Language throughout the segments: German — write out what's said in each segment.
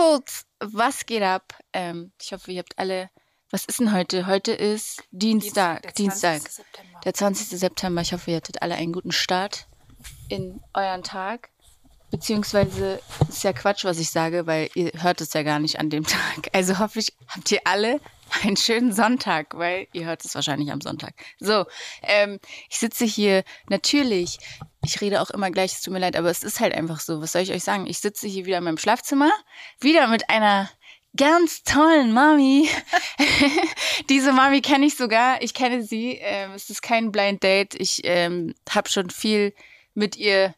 Peoples, was geht ab? Ähm, ich hoffe, ihr habt alle. Was ist denn heute? Heute ist Dienstag. Der Dienstag. 20. September. Der 20. September. Ich hoffe, ihr hattet alle einen guten Start in euren Tag. Beziehungsweise ist ja Quatsch, was ich sage, weil ihr hört es ja gar nicht an dem Tag. Also hoffe ich, habt ihr alle einen schönen Sonntag, weil ihr hört es wahrscheinlich am Sonntag. So, ähm, ich sitze hier natürlich. Ich rede auch immer gleich, es tut mir leid, aber es ist halt einfach so. Was soll ich euch sagen? Ich sitze hier wieder in meinem Schlafzimmer, wieder mit einer ganz tollen Mami. Diese Mami kenne ich sogar. Ich kenne sie. Ähm, es ist kein Blind Date. Ich ähm, habe schon viel mit ihr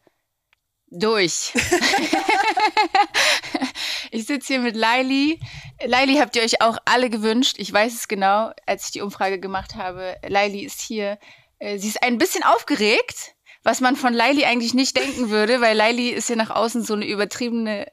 durch. ich sitze hier mit Laili. Laili habt ihr euch auch alle gewünscht. Ich weiß es genau, als ich die Umfrage gemacht habe. Laili ist hier. Äh, Sie ist ein bisschen aufgeregt, was man von Laili eigentlich nicht denken würde, weil Laili ist ja nach außen so eine übertriebene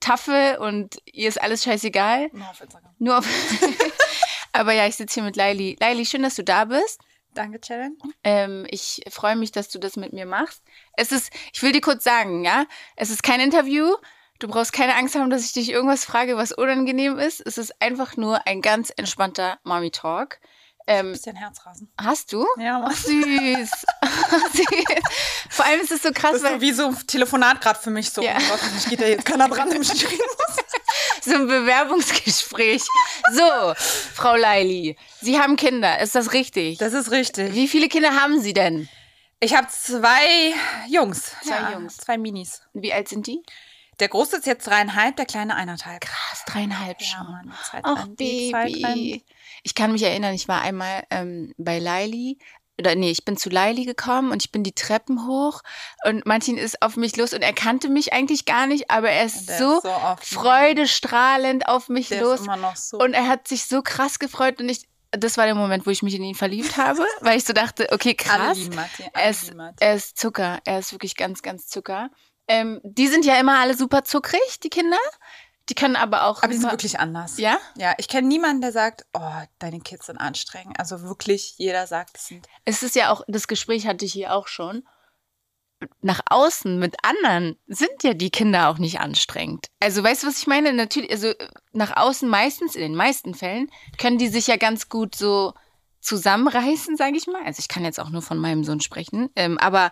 Taffe und ihr ist alles scheißegal. Nur auf Instagram. Nur auf Aber ja, ich sitze hier mit Laili. Laili, schön, dass du da bist. Danke, Challenge. Ähm, ich freue mich, dass du das mit mir machst. Es ist, ich will dir kurz sagen, ja, es ist kein Interview. Du brauchst keine Angst haben, dass ich dich irgendwas frage, was unangenehm ist. Es ist einfach nur ein ganz entspannter Mommy-Talk. Ähm, Bisschen Herzrasen. hast du? Ja, Mann. süß. Süß. Vor allem ist es so krass, Das ist weil wie so ein Telefonat gerade für mich so. Ja. Oh Gott, hoffentlich geht da jetzt keiner dran, dem ich reden muss. so ein Bewerbungsgespräch. So, Frau Laili, Sie haben Kinder, ist das richtig? Das ist richtig. Wie viele Kinder haben Sie denn? Ich habe zwei Jungs. Zwei ja, Jungs. Zwei Minis. Wie alt sind die? Der Große ist jetzt dreieinhalb, der Kleine eineinhalb. Krass, dreieinhalb Ja, schon. Mann. Zeit Ach. Baby. Ich kann mich erinnern, ich war einmal ähm, bei Laili. Oder nee, ich bin zu Laili gekommen und ich bin die Treppen hoch und Martin ist auf mich los und er kannte mich eigentlich gar nicht, aber er ist Der so, ist so freudestrahlend auf mich Der los so. und er hat sich so krass gefreut und ich, das war der Moment, wo ich mich in ihn verliebt habe, weil ich so dachte, okay, krass, alle er ist, er ist Zucker, er ist wirklich ganz, ganz Zucker. Ähm, die sind ja immer alle super zuckrig, die Kinder. Die können aber auch. Aber die sind wirklich anders. Ja? Ja, ich kenne niemanden, der sagt, oh, deine Kids sind anstrengend. Also wirklich, jeder sagt, es sind. Es ist ja auch, das Gespräch hatte ich hier auch schon. Nach außen mit anderen sind ja die Kinder auch nicht anstrengend. Also weißt du, was ich meine? Natürlich, also äh, nach außen meistens, in den meisten Fällen, können die sich ja ganz gut so zusammenreißen, sage ich mal. Also ich kann jetzt auch nur von meinem Sohn sprechen. Ähm, aber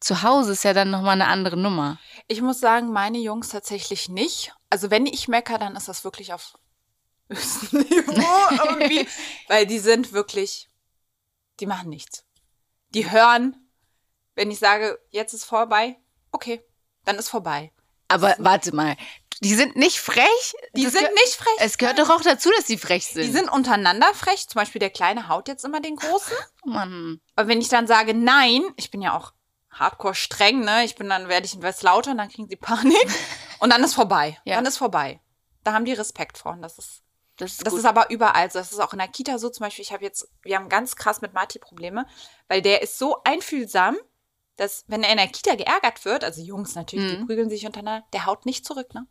zu Hause ist ja dann nochmal eine andere Nummer. Ich muss sagen, meine Jungs tatsächlich nicht. Also wenn ich meckere, dann ist das wirklich auf höchstem Niveau irgendwie. weil die sind wirklich, die machen nichts. Die hören, wenn ich sage, jetzt ist vorbei, okay, dann ist vorbei. Aber warte mal, die sind nicht frech? Die Das sind nicht frech. Es gehört doch auch dazu, dass sie frech sind. Die sind untereinander frech. Zum Beispiel der Kleine haut jetzt immer den Großen. Mann. Aber wenn ich dann sage nein, ich bin ja auch hardcore streng, ne? Ich bin dann, werde ich etwas lauter und dann kriegen sie Panik. Und dann ist vorbei. Ja. Dann ist vorbei. Da haben die Respekt vor. Und das ist, Das ist das ist aber überall so. Das ist auch in der Kita so. Zum Beispiel, ich habe jetzt, wir haben ganz krass mit Marti Probleme, weil der ist so einfühlsam, dass wenn er in der Kita geärgert wird, also Jungs natürlich, die Mhm. prügeln sich untereinander, der haut nicht zurück, ne?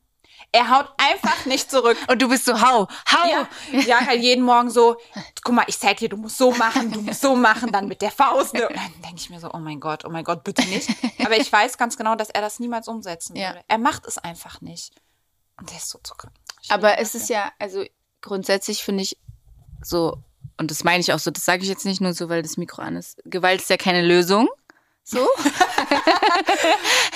Er haut einfach nicht zurück. Und du bist so, hau, hau. Ja, ja, halt jeden Morgen so, guck mal, ich zeig dir, du musst so machen, du musst so machen, dann mit der Faust. Ne? Und dann denke ich mir so, oh mein Gott, oh mein Gott, bitte nicht. Aber ich weiß ganz genau, dass er das niemals umsetzen Ja. würde. Er macht es einfach nicht. Und der ist so zucker. Aber es ist ja, also grundsätzlich finde ich so, und das meine ich auch so, das sage ich jetzt nicht nur so, weil das Mikro an ist. Gewalt ist ja keine Lösung. So.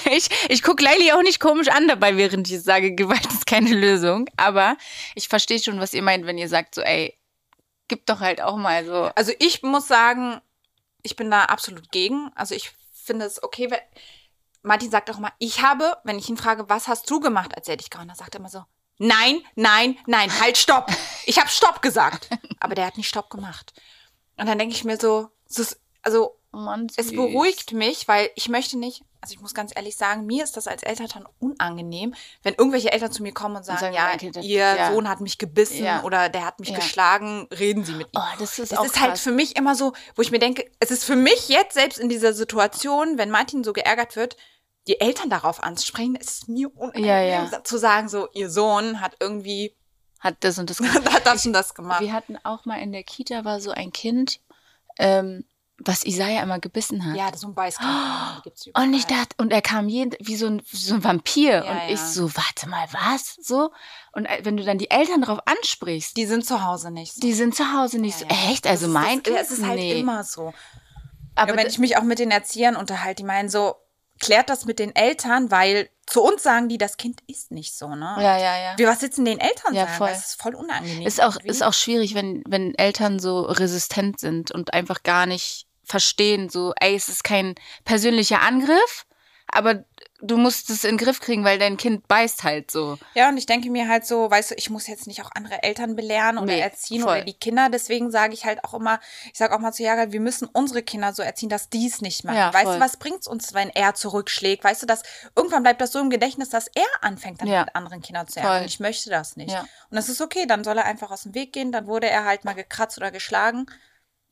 ich ich gucke Leili auch nicht komisch an dabei, während ich sage, Gewalt ist keine Lösung. Aber ich verstehe schon, was ihr meint, wenn ihr sagt, so, ey, gib doch halt auch mal so. Also ich muss sagen, ich bin da absolut gegen. Also ich finde es okay, wenn Martin sagt auch immer, ich habe, wenn ich ihn frage, was hast du gemacht, als er dich gehauen hat, sagt er immer so, nein, nein, nein, halt, stopp. Ich habe stopp gesagt. Aber der hat nicht stopp gemacht. Und dann denke ich mir so, es ist, also Oh Mann, es beruhigt mich, weil ich möchte nicht, also ich muss ganz ehrlich sagen, mir ist das als Elternteil unangenehm, wenn irgendwelche Eltern zu mir kommen und sagen, sagen, ja, Kind hat- ihr ja. Sohn hat mich gebissen Ja. oder der hat mich Ja. geschlagen, reden Sie mit ihm. Oh, das ist auch ist halt für mich immer so, wo ich mir denke, es ist für mich jetzt selbst in dieser Situation, wenn Martin so geärgert wird, die Eltern darauf anzusprechen, es ist mir unangenehm zu sagen, so, ihr Sohn hat irgendwie Hat das und das hat das und das gemacht. Wir hatten auch mal in der Kita war so ein Kind, ähm, was Isaiah immer gebissen hat. Ja, das so ein gibt's überall. Und ich dachte, und er kam jeden, wie so ein, so ein Vampir. Ja, und ich ja. so, warte mal, was? So. Und äh, wenn du dann die Eltern darauf ansprichst, die sind zu Hause nicht so. die sind zu Hause nicht so, echt? Also Das mein das, Kind? ja, es ist halt nee. immer so. Aber ja, wenn ich mich auch mit den Erziehern unterhalte, die meinen so, klärt das mit den Eltern, weil zu uns sagen die, das Kind ist nicht so, ne? ja, ja, ja. Wie, was sitzen den Eltern Ja, sagen? voll. Das ist voll unangenehm. Ist auch, irgendwie. ist auch schwierig, wenn, wenn Eltern so resistent sind und einfach gar nicht verstehen, so, ey, es ist kein persönlicher Angriff, aber du musst es in den Griff kriegen, weil dein Kind beißt halt so. Ja, und ich denke mir halt so, weißt du, ich muss jetzt nicht auch andere Eltern belehren oder Nee, erziehen voll. oder die Kinder. Deswegen sage ich halt auch immer, ich sage auch mal zu Jagal, wir müssen unsere Kinder so erziehen, dass die es nicht machen. Ja, weißt voll. du, was bringt's uns, wenn er zurückschlägt? Weißt du, dass irgendwann bleibt das so im Gedächtnis, dass er anfängt, dann Ja. mit anderen Kindern zu ärgern. Ich möchte das nicht. Ja. Und das ist okay, dann soll er einfach aus dem Weg gehen. Dann wurde er halt mal gekratzt oder geschlagen,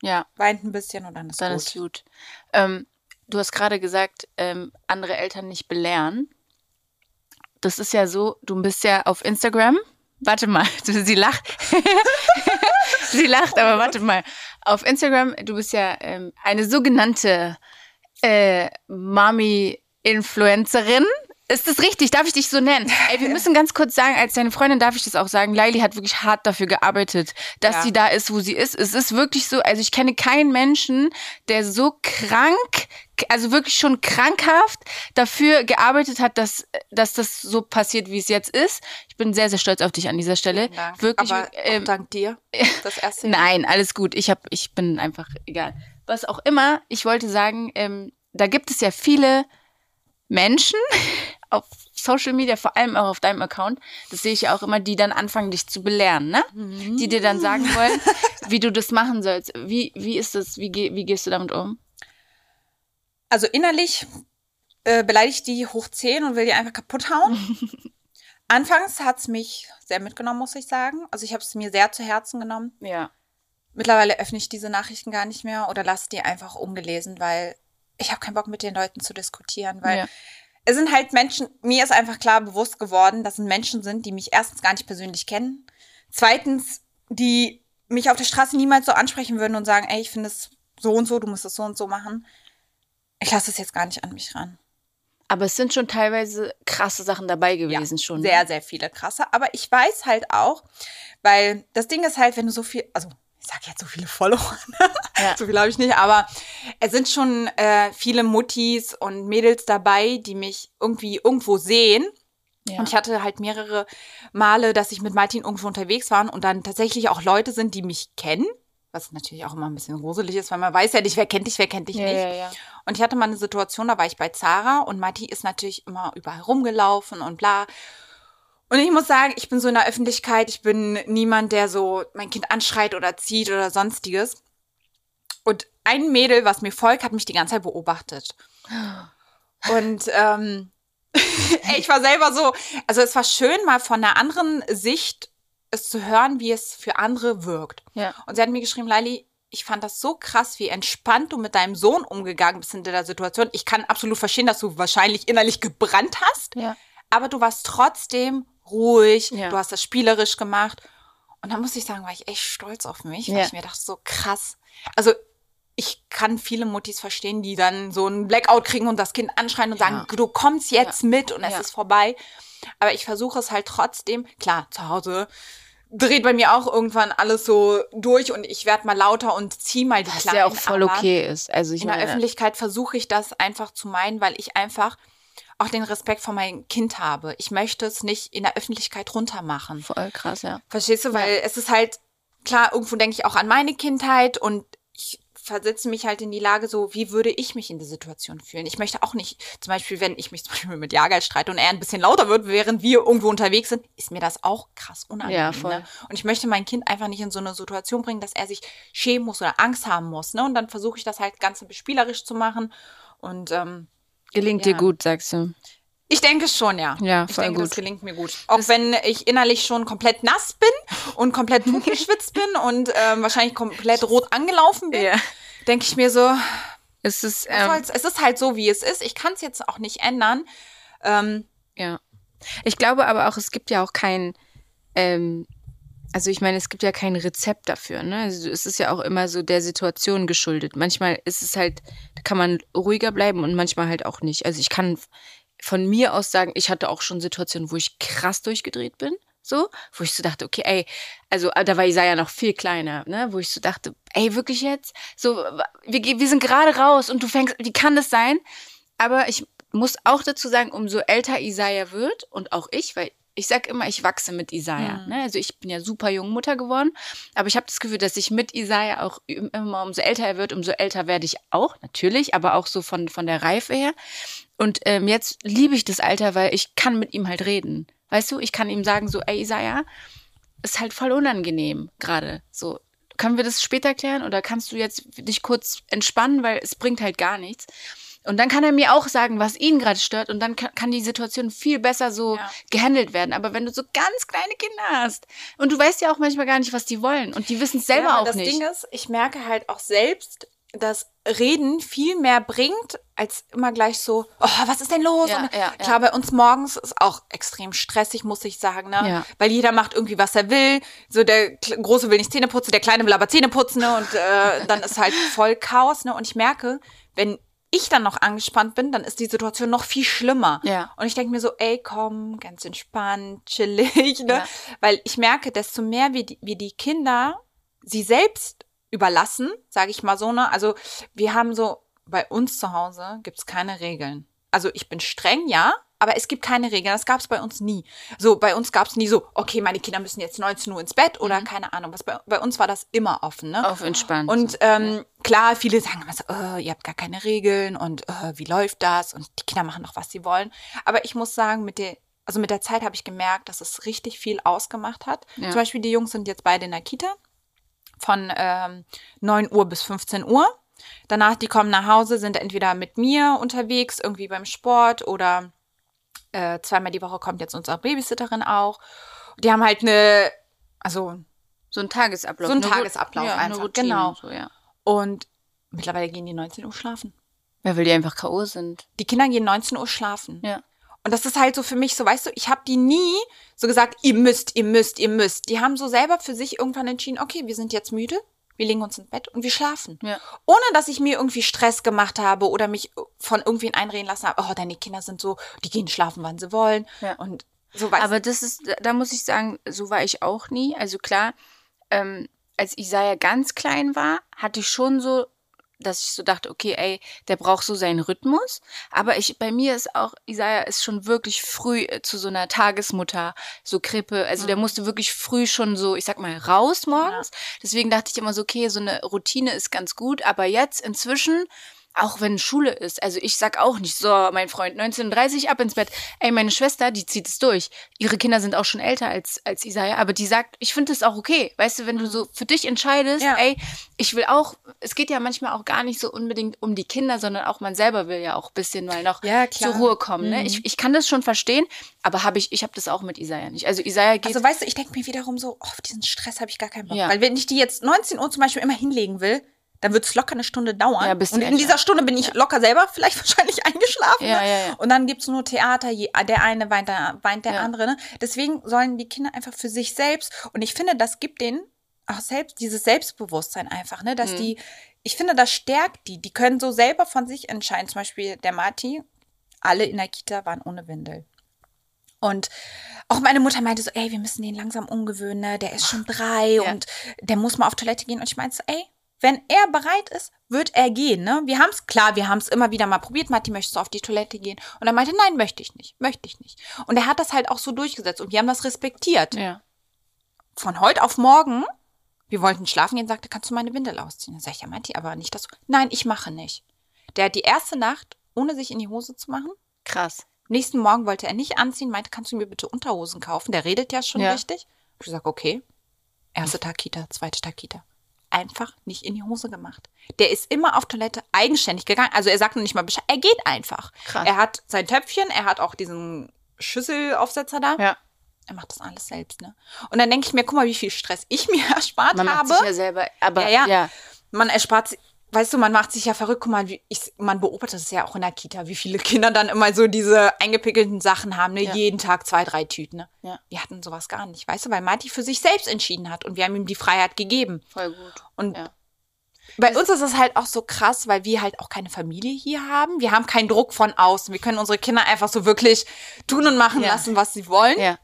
Ja, weint ein bisschen und dann ist dann gut. ist gut. Ähm, du hast gerade gesagt, ähm, andere Eltern nicht belehren. Das ist ja so, du bist ja auf Instagram. Warte mal, sie lacht. sie lacht, aber warte mal. Auf Instagram, du bist ja ähm, eine sogenannte äh, Mami-Influencerin. Ist das richtig? Darf ich dich so nennen? Ey, wir müssen ganz kurz sagen, als deine Freundin darf ich das auch sagen, Laili hat wirklich hart dafür gearbeitet, dass Ja. sie da ist, wo sie ist. Es ist wirklich so, also ich kenne keinen Menschen, der so krank, also wirklich schon krankhaft dafür gearbeitet hat, dass, dass das so passiert, wie es jetzt ist. Ich bin sehr, sehr stolz auf dich an dieser Stelle. Dank. Wirklich. Aber ähm, dank dir. Das erste. Nein, alles gut. Ich hab, ich bin einfach egal. Was auch immer, ich wollte sagen, ähm, da gibt es ja viele Menschen auf Social Media, vor allem auch auf deinem Account, das sehe ich ja auch immer, die dann anfangen, dich zu belehren, ne? Die dir dann sagen wollen, wie du das machen sollst. Wie, wie ist das? Wie, geh, wie gehst du damit um? Also innerlich äh, beleidige ich die hoch 10 und will die einfach kaputt hauen. Anfangs hat's mich sehr mitgenommen, muss ich sagen. Also ich habe es mir sehr zu Herzen genommen. Ja. Mittlerweile öffne ich diese Nachrichten gar nicht mehr oder lasse die einfach ungelesen, weil ich habe keinen Bock mit den Leuten zu diskutieren, weil Ja. es sind halt Menschen, mir ist einfach klar bewusst geworden, dass es Menschen sind, die mich erstens gar nicht persönlich kennen, zweitens, die mich auf der Straße niemals so ansprechen würden und sagen, ey, ich finde es so und so, du musst es so und so machen. Ich lasse es jetzt gar nicht an mich ran. Aber es sind schon teilweise krasse Sachen dabei gewesen schon. ne? Sehr, sehr viele krasse. Aber ich weiß halt auch, weil das Ding ist halt, wenn du so viel, also ich sag jetzt so viele Follower, Ja. so viel habe ich nicht, aber es sind schon äh, viele Muttis und Mädels dabei, die mich irgendwie irgendwo sehen. Ja. Und ich hatte halt mehrere Male, dass ich mit Martin irgendwo unterwegs war und dann tatsächlich auch Leute sind, die mich kennen. Was natürlich auch immer ein bisschen gruselig ist, weil man weiß ja nicht, wer kennt dich, wer kennt dich ja, nicht. Und ich hatte mal eine Situation, da war ich bei Zara und Matti ist natürlich immer überall rumgelaufen und bla. Und ich muss sagen, ich bin so in der Öffentlichkeit, ich bin niemand, der so mein Kind anschreit oder zieht oder sonstiges. Und ein Mädel, was mir folgt, hat mich die ganze Zeit beobachtet. Und ähm, ich war selber so, also es war schön, mal von einer anderen Sicht es zu hören, wie es für andere wirkt. Ja. Und sie hat mir geschrieben, Laili, ich fand das so krass, wie entspannt du mit deinem Sohn umgegangen bist in der Situation. Ich kann absolut verstehen, dass du wahrscheinlich innerlich gebrannt hast, Ja. aber du warst trotzdem ruhig, Ja. du hast das spielerisch gemacht. Und dann muss ich sagen, war ich echt stolz auf mich, weil Ja. ich mir dachte, so krass. Also ich kann viele Muttis verstehen, die dann so einen Blackout kriegen und das Kind anschreien und Ja. sagen, du kommst jetzt mit und es ist vorbei. Aber ich versuche es halt trotzdem, klar, zu Hause dreht bei mir auch irgendwann alles so durch und ich werde mal lauter und zieh mal die Was Kleinen. ja auch voll okay ist. Also ich In der meine, Öffentlichkeit versuche ich das einfach zu meinen, weil ich einfach auch den Respekt vor meinem Kind habe. Ich möchte es nicht in der Öffentlichkeit runtermachen. voll krass, ja. Verstehst du? Weil es ist halt, klar, irgendwo denke ich auch an meine Kindheit und ich versetze mich halt in die Lage so, wie würde ich mich in der Situation fühlen? Ich möchte auch nicht, zum Beispiel, wenn ich mich zum Beispiel mit Jagal streite und er ein bisschen lauter wird, während wir irgendwo unterwegs sind, ist mir das auch krass unangenehm. Ja, voll. Ne? Und ich möchte mein Kind einfach nicht in so eine Situation bringen, dass er sich schämen muss oder Angst haben muss. Ne? Und dann versuche ich das halt ganz spielerisch zu machen. Und ähm, Gelingt Ja. dir gut, sagst du. ich denke schon, ja. Ja, ich voll denke, das gut. gelingt mir gut. Auch wenn ich innerlich schon komplett nass bin und komplett geschwitzt bin und ähm, wahrscheinlich komplett rot angelaufen bin, Ja. denke ich mir so, Es ist, ähm, es ist halt so, wie es ist. Ich kann es jetzt auch nicht ändern. Ähm, ja. Ich glaube aber auch, es gibt ja auch kein, ähm, also ich meine, es gibt ja kein Rezept dafür. Ne? Also es ist ja auch immer so der Situation geschuldet. Manchmal ist es halt, da kann man ruhiger bleiben und manchmal halt auch nicht. Also ich kann von mir aus sagen, ich hatte auch schon Situationen, wo ich krass durchgedreht bin. So, wo ich so dachte, okay, ey, also da war Isaiah noch viel kleiner, ne, wo ich so dachte, ey, wirklich jetzt? So, wir, wir sind gerade raus und du fängst, wie kann das sein? Aber ich muss auch dazu sagen, umso älter Isaiah wird und auch ich, weil ich sag immer, ich wachse mit Isaiah. Mhm. Ne? Also ich bin ja super jung Mutter geworden, aber ich habe das Gefühl, dass ich mit Isaiah auch immer, umso älter er wird, umso älter werde ich auch, natürlich, aber auch so von, von der Reife her. Und ähm, jetzt liebe ich das Alter, weil ich kann mit ihm halt reden. Weißt du, ich kann ihm sagen, so, ey Isaiah, ist halt voll unangenehm gerade. So, können wir das später klären oder kannst du jetzt dich kurz entspannen, weil es bringt halt gar nichts. Und dann kann er mir auch sagen, was ihn gerade stört und dann kann, kann, die Situation viel besser so ja. gehandelt werden. Aber wenn du so ganz kleine Kinder hast und du weißt ja auch manchmal gar nicht, was die wollen und die wissen es selber ja, auch das nicht. Das Ding ist, ich merke halt auch selbst, dass Reden viel mehr bringt, als immer gleich so, oh, was ist denn los? Ja, ja, klar, bei uns morgens ist auch extrem stressig, muss ich sagen, ne? Ja. Weil jeder macht irgendwie, was er will. So der Große will nicht Zähne putzen, der Kleine will aber Zähne putzen, ne? Und äh, dann ist halt voll Chaos, ne? Und ich merke, wenn ich dann noch angespannt bin, dann ist die Situation noch viel schlimmer. Ja. Und ich denke mir so, ey, komm, ganz entspannt, chillig, ne? Ja. Weil ich merke, desto mehr wir die, wir die Kinder sie selbst überlassen, sage ich mal so, ne? Also wir haben so, bei uns zu Hause gibt's keine Regeln. Also ich bin streng, ja, aber es gibt keine Regeln. Das gab es bei uns nie. So, bei uns gab es nie so, okay, meine Kinder müssen jetzt 19 Uhr ins Bett oder mhm. keine Ahnung. Was bei, bei uns war das immer offen, ne? Auf entspannt. Und ähm, klar, viele sagen immer so, oh, ihr habt gar keine Regeln und oh, wie läuft das? Und die Kinder machen doch, was sie wollen. Aber ich muss sagen, mit der, also mit der Zeit habe ich gemerkt, dass es richtig viel ausgemacht hat. Ja. Zum Beispiel die Jungs sind jetzt beide in der Kita von ähm, 9 Uhr bis 15 Uhr. Danach, die kommen nach Hause, sind entweder mit mir unterwegs, irgendwie beim Sport oder äh, zweimal die Woche kommt jetzt unsere Babysitterin auch. Die haben halt eine, also so ein Tagesablauf. So ein Tagesablauf ja, einfach, Routine, genau. So, ja. Und mittlerweile gehen die 19 Uhr schlafen. Ja, weil die einfach K.O. sind. Die Kinder gehen 19 Uhr schlafen. Ja. Und das ist halt so für mich so, weißt du, ich habe die nie so gesagt, ihr müsst, ihr müsst, ihr müsst. Die haben so selber für sich irgendwann entschieden, okay, wir sind jetzt müde, wir legen uns ins Bett und wir schlafen. Ja. Ohne dass ich mir irgendwie Stress gemacht habe oder mich von irgendwen einreden lassen habe, oh, deine Kinder sind so, die gehen schlafen, wann sie wollen. Ja. Und so weiter. Aber das ist, da muss ich sagen, so war ich auch nie. Also klar, ähm, als Isaiah ganz klein war, hatte ich schon so dass ich so dachte, okay, ey, der braucht so seinen Rhythmus. Aber ich, bei mir ist auch, Isaiah ist schon wirklich früh äh, zu so einer Tagesmutter, so Krippe. Also mhm. der musste wirklich früh schon so, ich sag mal, raus morgens. Ja. Deswegen dachte ich immer so, okay, so eine Routine ist ganz gut. Aber jetzt inzwischen, auch wenn Schule ist. Also ich sag auch nicht, so, mein Freund, 1930 ab ins Bett. Ey, meine Schwester, die zieht es durch. Ihre Kinder sind auch schon älter als, als Isaiah, aber die sagt, ich finde das auch okay. Weißt du, wenn du so für dich entscheidest, ja. ey, ich will auch, es geht ja manchmal auch gar nicht so unbedingt um die Kinder, sondern auch man selber will ja auch ein bisschen mal noch ja, zur Ruhe kommen. Ne? Mhm. Ich, ich kann das schon verstehen, aber habe ich, ich habe das auch mit Isaiah nicht. Also Isaiah geht. Also weißt du, ich denke mir wiederum so, oh, auf diesen Stress habe ich gar keinen Bock. Ja. Weil wenn ich die jetzt 19 Uhr zum Beispiel immer hinlegen will, dann wird es locker eine Stunde dauern. Ja, und in dieser Stunde bin ich ja. locker selber vielleicht wahrscheinlich eingeschlafen. Ja, ja, ja. Und dann gibt's nur Theater, der eine weint, der, weint der andere. Ne? Deswegen sollen die Kinder einfach für sich selbst, und ich finde, das gibt denen auch selbst, dieses Selbstbewusstsein einfach, ne? Dass mhm. die, ich finde, das stärkt die. Die können so selber von sich entscheiden. Zum Beispiel der Marti, alle in der Kita waren ohne Windel. Und auch meine Mutter meinte so, ey, wir müssen den langsam umgewöhnen, ne? der ist schon drei und der muss mal auf Toilette gehen. Und ich meinte so, ey, wenn er bereit ist, wird er gehen. Ne? Wir haben es, klar, wir haben es immer wieder mal probiert. Matti, möchtest du auf die Toilette gehen? Und er meinte, nein, möchte ich nicht, möchte ich nicht. Und er hat das halt auch so durchgesetzt und wir haben das respektiert. Ja. Von heute auf morgen, wir wollten schlafen gehen, sagte, kannst du meine Windel ausziehen? Dann sag ich, ja, Matti, aber nicht das. Nein, ich mache nicht. Der hat die erste Nacht, ohne sich in die Hose zu machen. Krass. Nächsten Morgen wollte er nicht anziehen, meinte, kannst du mir bitte Unterhosen kaufen? Der redet ja schon ja. richtig. Ich sag, okay. Erster Tag Kita, zweiter Tag Kita einfach nicht in die Hose gemacht. Der ist immer auf Toilette eigenständig gegangen. Also er sagt noch nicht mal Bescheid. Er geht einfach. Krass. Er hat sein Töpfchen, er hat auch diesen Schüsselaufsetzer da. Ja. Er macht das alles selbst, ne? Und dann denke ich mir, guck mal, wie viel Stress ich mir erspart Man habe. Macht sich ja selber, aber ja, ja. ja. Man erspart weißt du, man macht sich ja verrückt, guck mal, wie ich, man beobachtet es ja auch in der Kita, wie viele Kinder dann immer so diese eingepickelten Sachen haben, ne? Ja. jeden Tag zwei, drei Tüten. Ne? Ja. Wir hatten sowas gar nicht, weißt du, weil Marty für sich selbst entschieden hat und wir haben ihm die Freiheit gegeben. Voll gut. Und Ja. bei uns ist es halt auch so krass, weil wir halt auch keine Familie hier haben. Wir haben keinen Druck von außen. Wir können unsere Kinder einfach so wirklich tun und machen Ja. lassen, was sie wollen. Ja.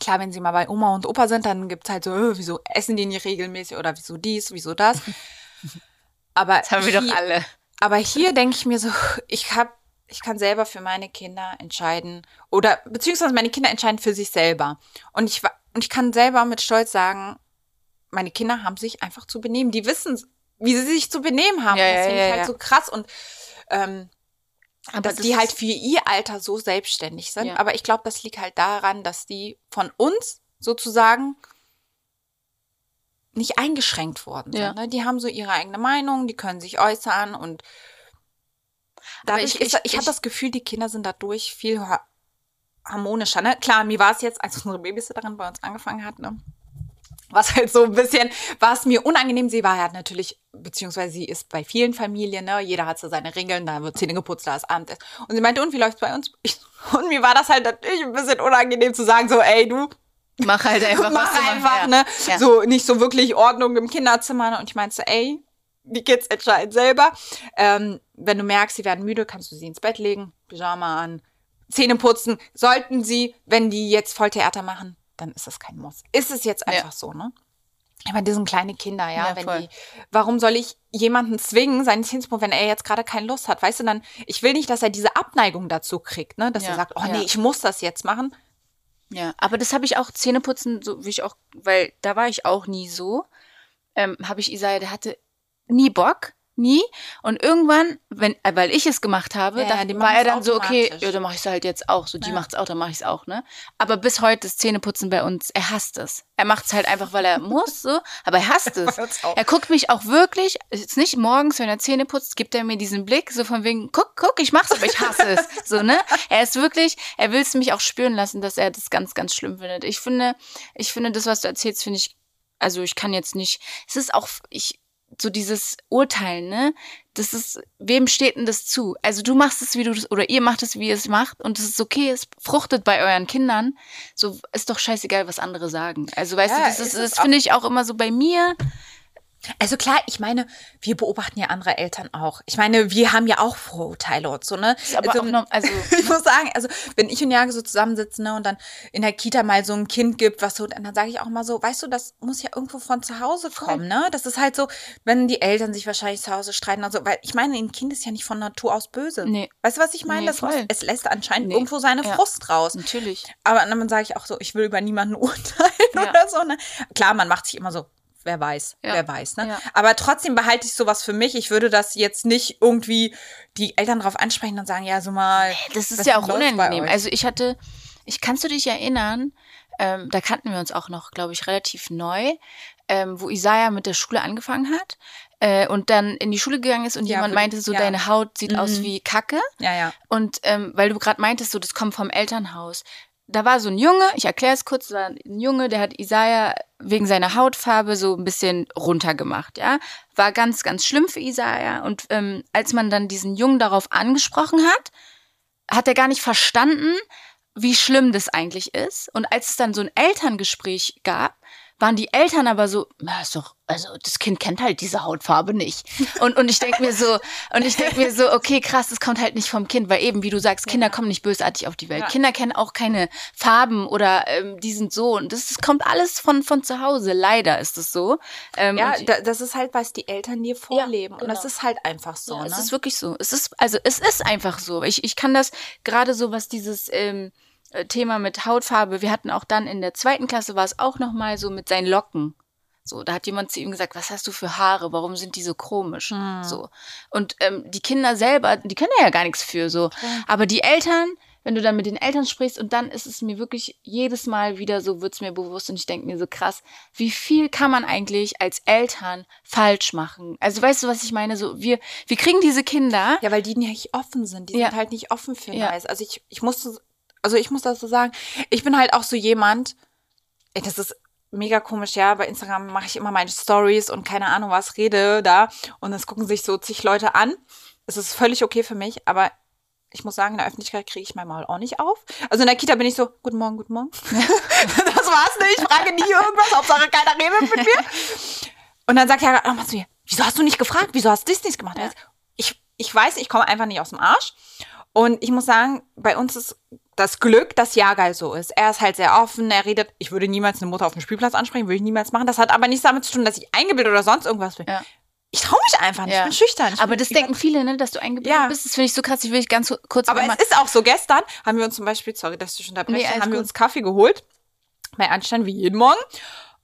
Klar, wenn sie mal bei Oma und Opa sind, dann gibt's halt so, äh, wieso essen die nicht regelmäßig oder wieso dies, wieso das. Aber Das haben wir hier, doch alle. aber hier denke ich mir so, ich hab, ich kann selber für meine Kinder entscheiden oder beziehungsweise meine Kinder entscheiden für sich selber. Und ich und ich kann selber mit Stolz sagen, meine Kinder haben sich einfach zu benehmen. Die wissen, wie sie sich zu benehmen haben. Ja, das ja, finde ja, ich halt so krass und ähm, Aber dass das die halt für ihr Alter so selbstständig sind. Ja. Aber ich glaube, das liegt halt daran, dass die von uns sozusagen nicht eingeschränkt worden sind. Ja. Ne? Die haben so ihre eigene Meinung, die können sich äußern und dadurch ich- ist, ich- ich, habe ich- das Gefühl, die Kinder sind dadurch viel ha- harmonischer. Ne? Klar, mir war es jetzt, als unsere Babysitterin bei uns angefangen hat, ne? was halt so ein bisschen, war es mir unangenehm. Sie war ja natürlich, beziehungsweise sie ist bei vielen Familien, ne, jeder hat so seine Regeln, da wird Zähne geputzt, da ist Abendessen. Und sie meinte, und wie läuft's bei uns? Ich, und mir war das halt natürlich ein bisschen unangenehm zu sagen, so, ey, du, Mach halt einfach, mach einfach, ne, Ja. so, nicht so wirklich Ordnung im Kinderzimmer. Und ich meinte, ey, die Kids entscheiden selber. Ähm, wenn du merkst, sie werden müde, kannst du sie ins Bett legen, Pyjama an, Zähne putzen. Sollten sie, wenn die jetzt Volltheater machen, dann ist das kein Muss. Ist es jetzt Ja. einfach so, ne? Aber die sind kleine Kinder, ja. Ja, wenn voll. die, warum soll ich jemanden zwingen, seinen Zähne zu putzen, wenn er jetzt gerade keine Lust hat? Weißt du, dann, ich will nicht, dass er diese Abneigung dazu kriegt, ne? Dass Ja, er sagt, oh ja. nee, ich muss das jetzt machen. Ja, aber das habe ich auch Zähneputzen, so wie ich auch, weil da war ich auch nie so. Ähm, habe ich Isaiah, der hatte nie Bock, nie. Und irgendwann, wenn, äh, weil ich es gemacht habe, Ja, da die war er dann so, okay, ja, dann mache ich es halt jetzt auch. So, die Ja. macht's auch, dann mache ich es auch, ne? Aber bis heute ist Zähneputzen bei uns, er hasst es. Er macht es halt einfach, weil er muss, so, aber er hasst es. Er guckt mich auch wirklich, jetzt nicht morgens, wenn er Zähne putzt, gibt er mir diesen Blick, so von wegen, guck, guck, ich mach's, aber ich hasse es. So, ne? Er ist wirklich, er will es mich auch spüren lassen, dass er das ganz, ganz schlimm findet. Ich finde, ich finde, das, was du erzählst, finde ich, also ich kann jetzt nicht, es ist auch, ich, so dieses Urteilen, ne? Das ist, wem steht denn das zu? Also du machst es, wie du das, oder ihr macht es, wie ihr es macht, und es ist okay, es fruchtet bei euren Kindern. So ist doch scheißegal, was andere sagen. Also weißt Ja, du, das ist das finde ich auch immer so bei mir. Also klar, ich meine, wir beobachten ja andere Eltern auch. Ich meine, wir haben ja auch Vorurteile und so, ne? Aber also, auch noch, also ich muss sagen, also wenn ich und Jage so zusammensitzen ne, und dann in der Kita mal so ein Kind gibt, was so, dann sage ich auch mal so, weißt du, das muss ja irgendwo von zu Hause kommen, ne? Das ist halt so, wenn die Eltern sich wahrscheinlich zu Hause streiten und so, weil ich meine, ein Kind ist ja nicht von Natur aus böse. Nee. Weißt du, was ich meine? Nee, das muss, es lässt anscheinend Nee. irgendwo seine Ja. Frust raus. natürlich. Aber dann sage ich auch so, ich will über niemanden urteilen Ja. oder so. Ne? Klar, man macht sich immer so, wer weiß, Ja. wer weiß. Ne? Ja. Aber trotzdem behalte ich sowas für mich. Ich würde das jetzt nicht irgendwie die Eltern drauf ansprechen und sagen, ja, so mal. Das ist ja auch unangenehm. Also ich hatte, ich kannst du dich erinnern, ähm, da kannten wir uns auch noch, glaube ich, relativ neu, ähm, wo Isaiah mit der Schule angefangen hat äh, und dann in die Schule gegangen ist und Ja, jemand meinte so, ja. deine Haut sieht aus Mhm. wie Kacke. Ja, ja. Und ähm, weil du gerade meintest, so das kommt vom Elternhaus. Da war so ein Junge, ich erkläre es kurz, war ein Junge, der hat Isaiah wegen seiner Hautfarbe so ein bisschen runtergemacht, ja. War ganz, ganz schlimm für Isaiah. Und ähm, als man dann diesen Jungen darauf angesprochen hat, hat er gar nicht verstanden, wie schlimm das eigentlich ist. Und als es dann so ein Elterngespräch gab, waren die Eltern aber so, na, ist doch, also das Kind kennt halt diese Hautfarbe nicht. Und, und ich denke mir so, und ich denke mir so, okay, krass, das kommt halt nicht vom Kind, weil eben, wie du sagst, Kinder kommen nicht bösartig auf die Welt. Ja. Kinder kennen auch keine Farben oder ähm, die sind so. Und das, das kommt alles von, von zu Hause. Leider ist es so. Ähm, Ja, da, das ist halt, was die Eltern dir vorleben. Und das genau. ist halt einfach so. ja, ne? es ist wirklich so. Es ist, also es ist einfach so. Ich, ich kann das gerade so, was dieses ähm, äh, Thema mit Hautfarbe, wir hatten auch dann in der zweiten Klasse, war es auch nochmal so mit seinen Locken. So, da hat jemand zu ihm gesagt, was hast du für Haare? Warum sind die so komisch? Hm. So. Und ähm, die Kinder selber, die können ja gar nichts für so. Aber die Eltern, wenn du dann mit den Eltern sprichst und dann ist es mir wirklich jedes Mal wieder so, wird's mir bewusst und ich denke mir so krass, wie viel kann man eigentlich als Eltern falsch machen? Also weißt du, was ich meine? So, wir, wir kriegen diese Kinder. Ja, weil die nicht offen sind. Die Ja. sind halt nicht offen für Ja. Neues. Also ich, ich musste, also ich muss das so sagen, ich bin halt auch so jemand, ey, das ist mega komisch, ja, bei Instagram mache ich immer meine Stories und keine Ahnung was, rede da und es gucken sich so zig Leute an. Es ist völlig okay für mich, aber ich muss sagen, in der Öffentlichkeit kriege ich mein Maul auch nicht auf. Also in der Kita bin ich so, guten Morgen, guten Morgen. das war's nicht, ich frage nie irgendwas, Hauptsache keiner redet mit mir. Und dann sagt er nochmal zu mir, wieso hast du nicht gefragt, wieso hast du das nicht gemacht? Ja. Ich, ich weiß, ich komme einfach nicht aus dem Arsch. Und ich muss sagen, bei uns ist das Glück, dass Jagal so ist. Er ist halt sehr offen, er redet, ich würde niemals eine Mutter auf dem Spielplatz ansprechen, würde ich niemals machen. Das hat aber nichts damit zu tun, dass ich eingebildet oder sonst irgendwas bin. Ja. Ich traue mich einfach nicht, Ja. ich bin schüchtern. Ich Aber bin, das denken viele, ne, dass du eingebildet Ja. bist. Das finde ich so krass. Ich will ich ganz kurz Aber einmal- es ist auch so, gestern haben wir uns zum Beispiel, sorry, dass ich dich unterbreche, Nee, haben wir gut. uns Kaffee geholt. Bei Anstand wie jeden Morgen.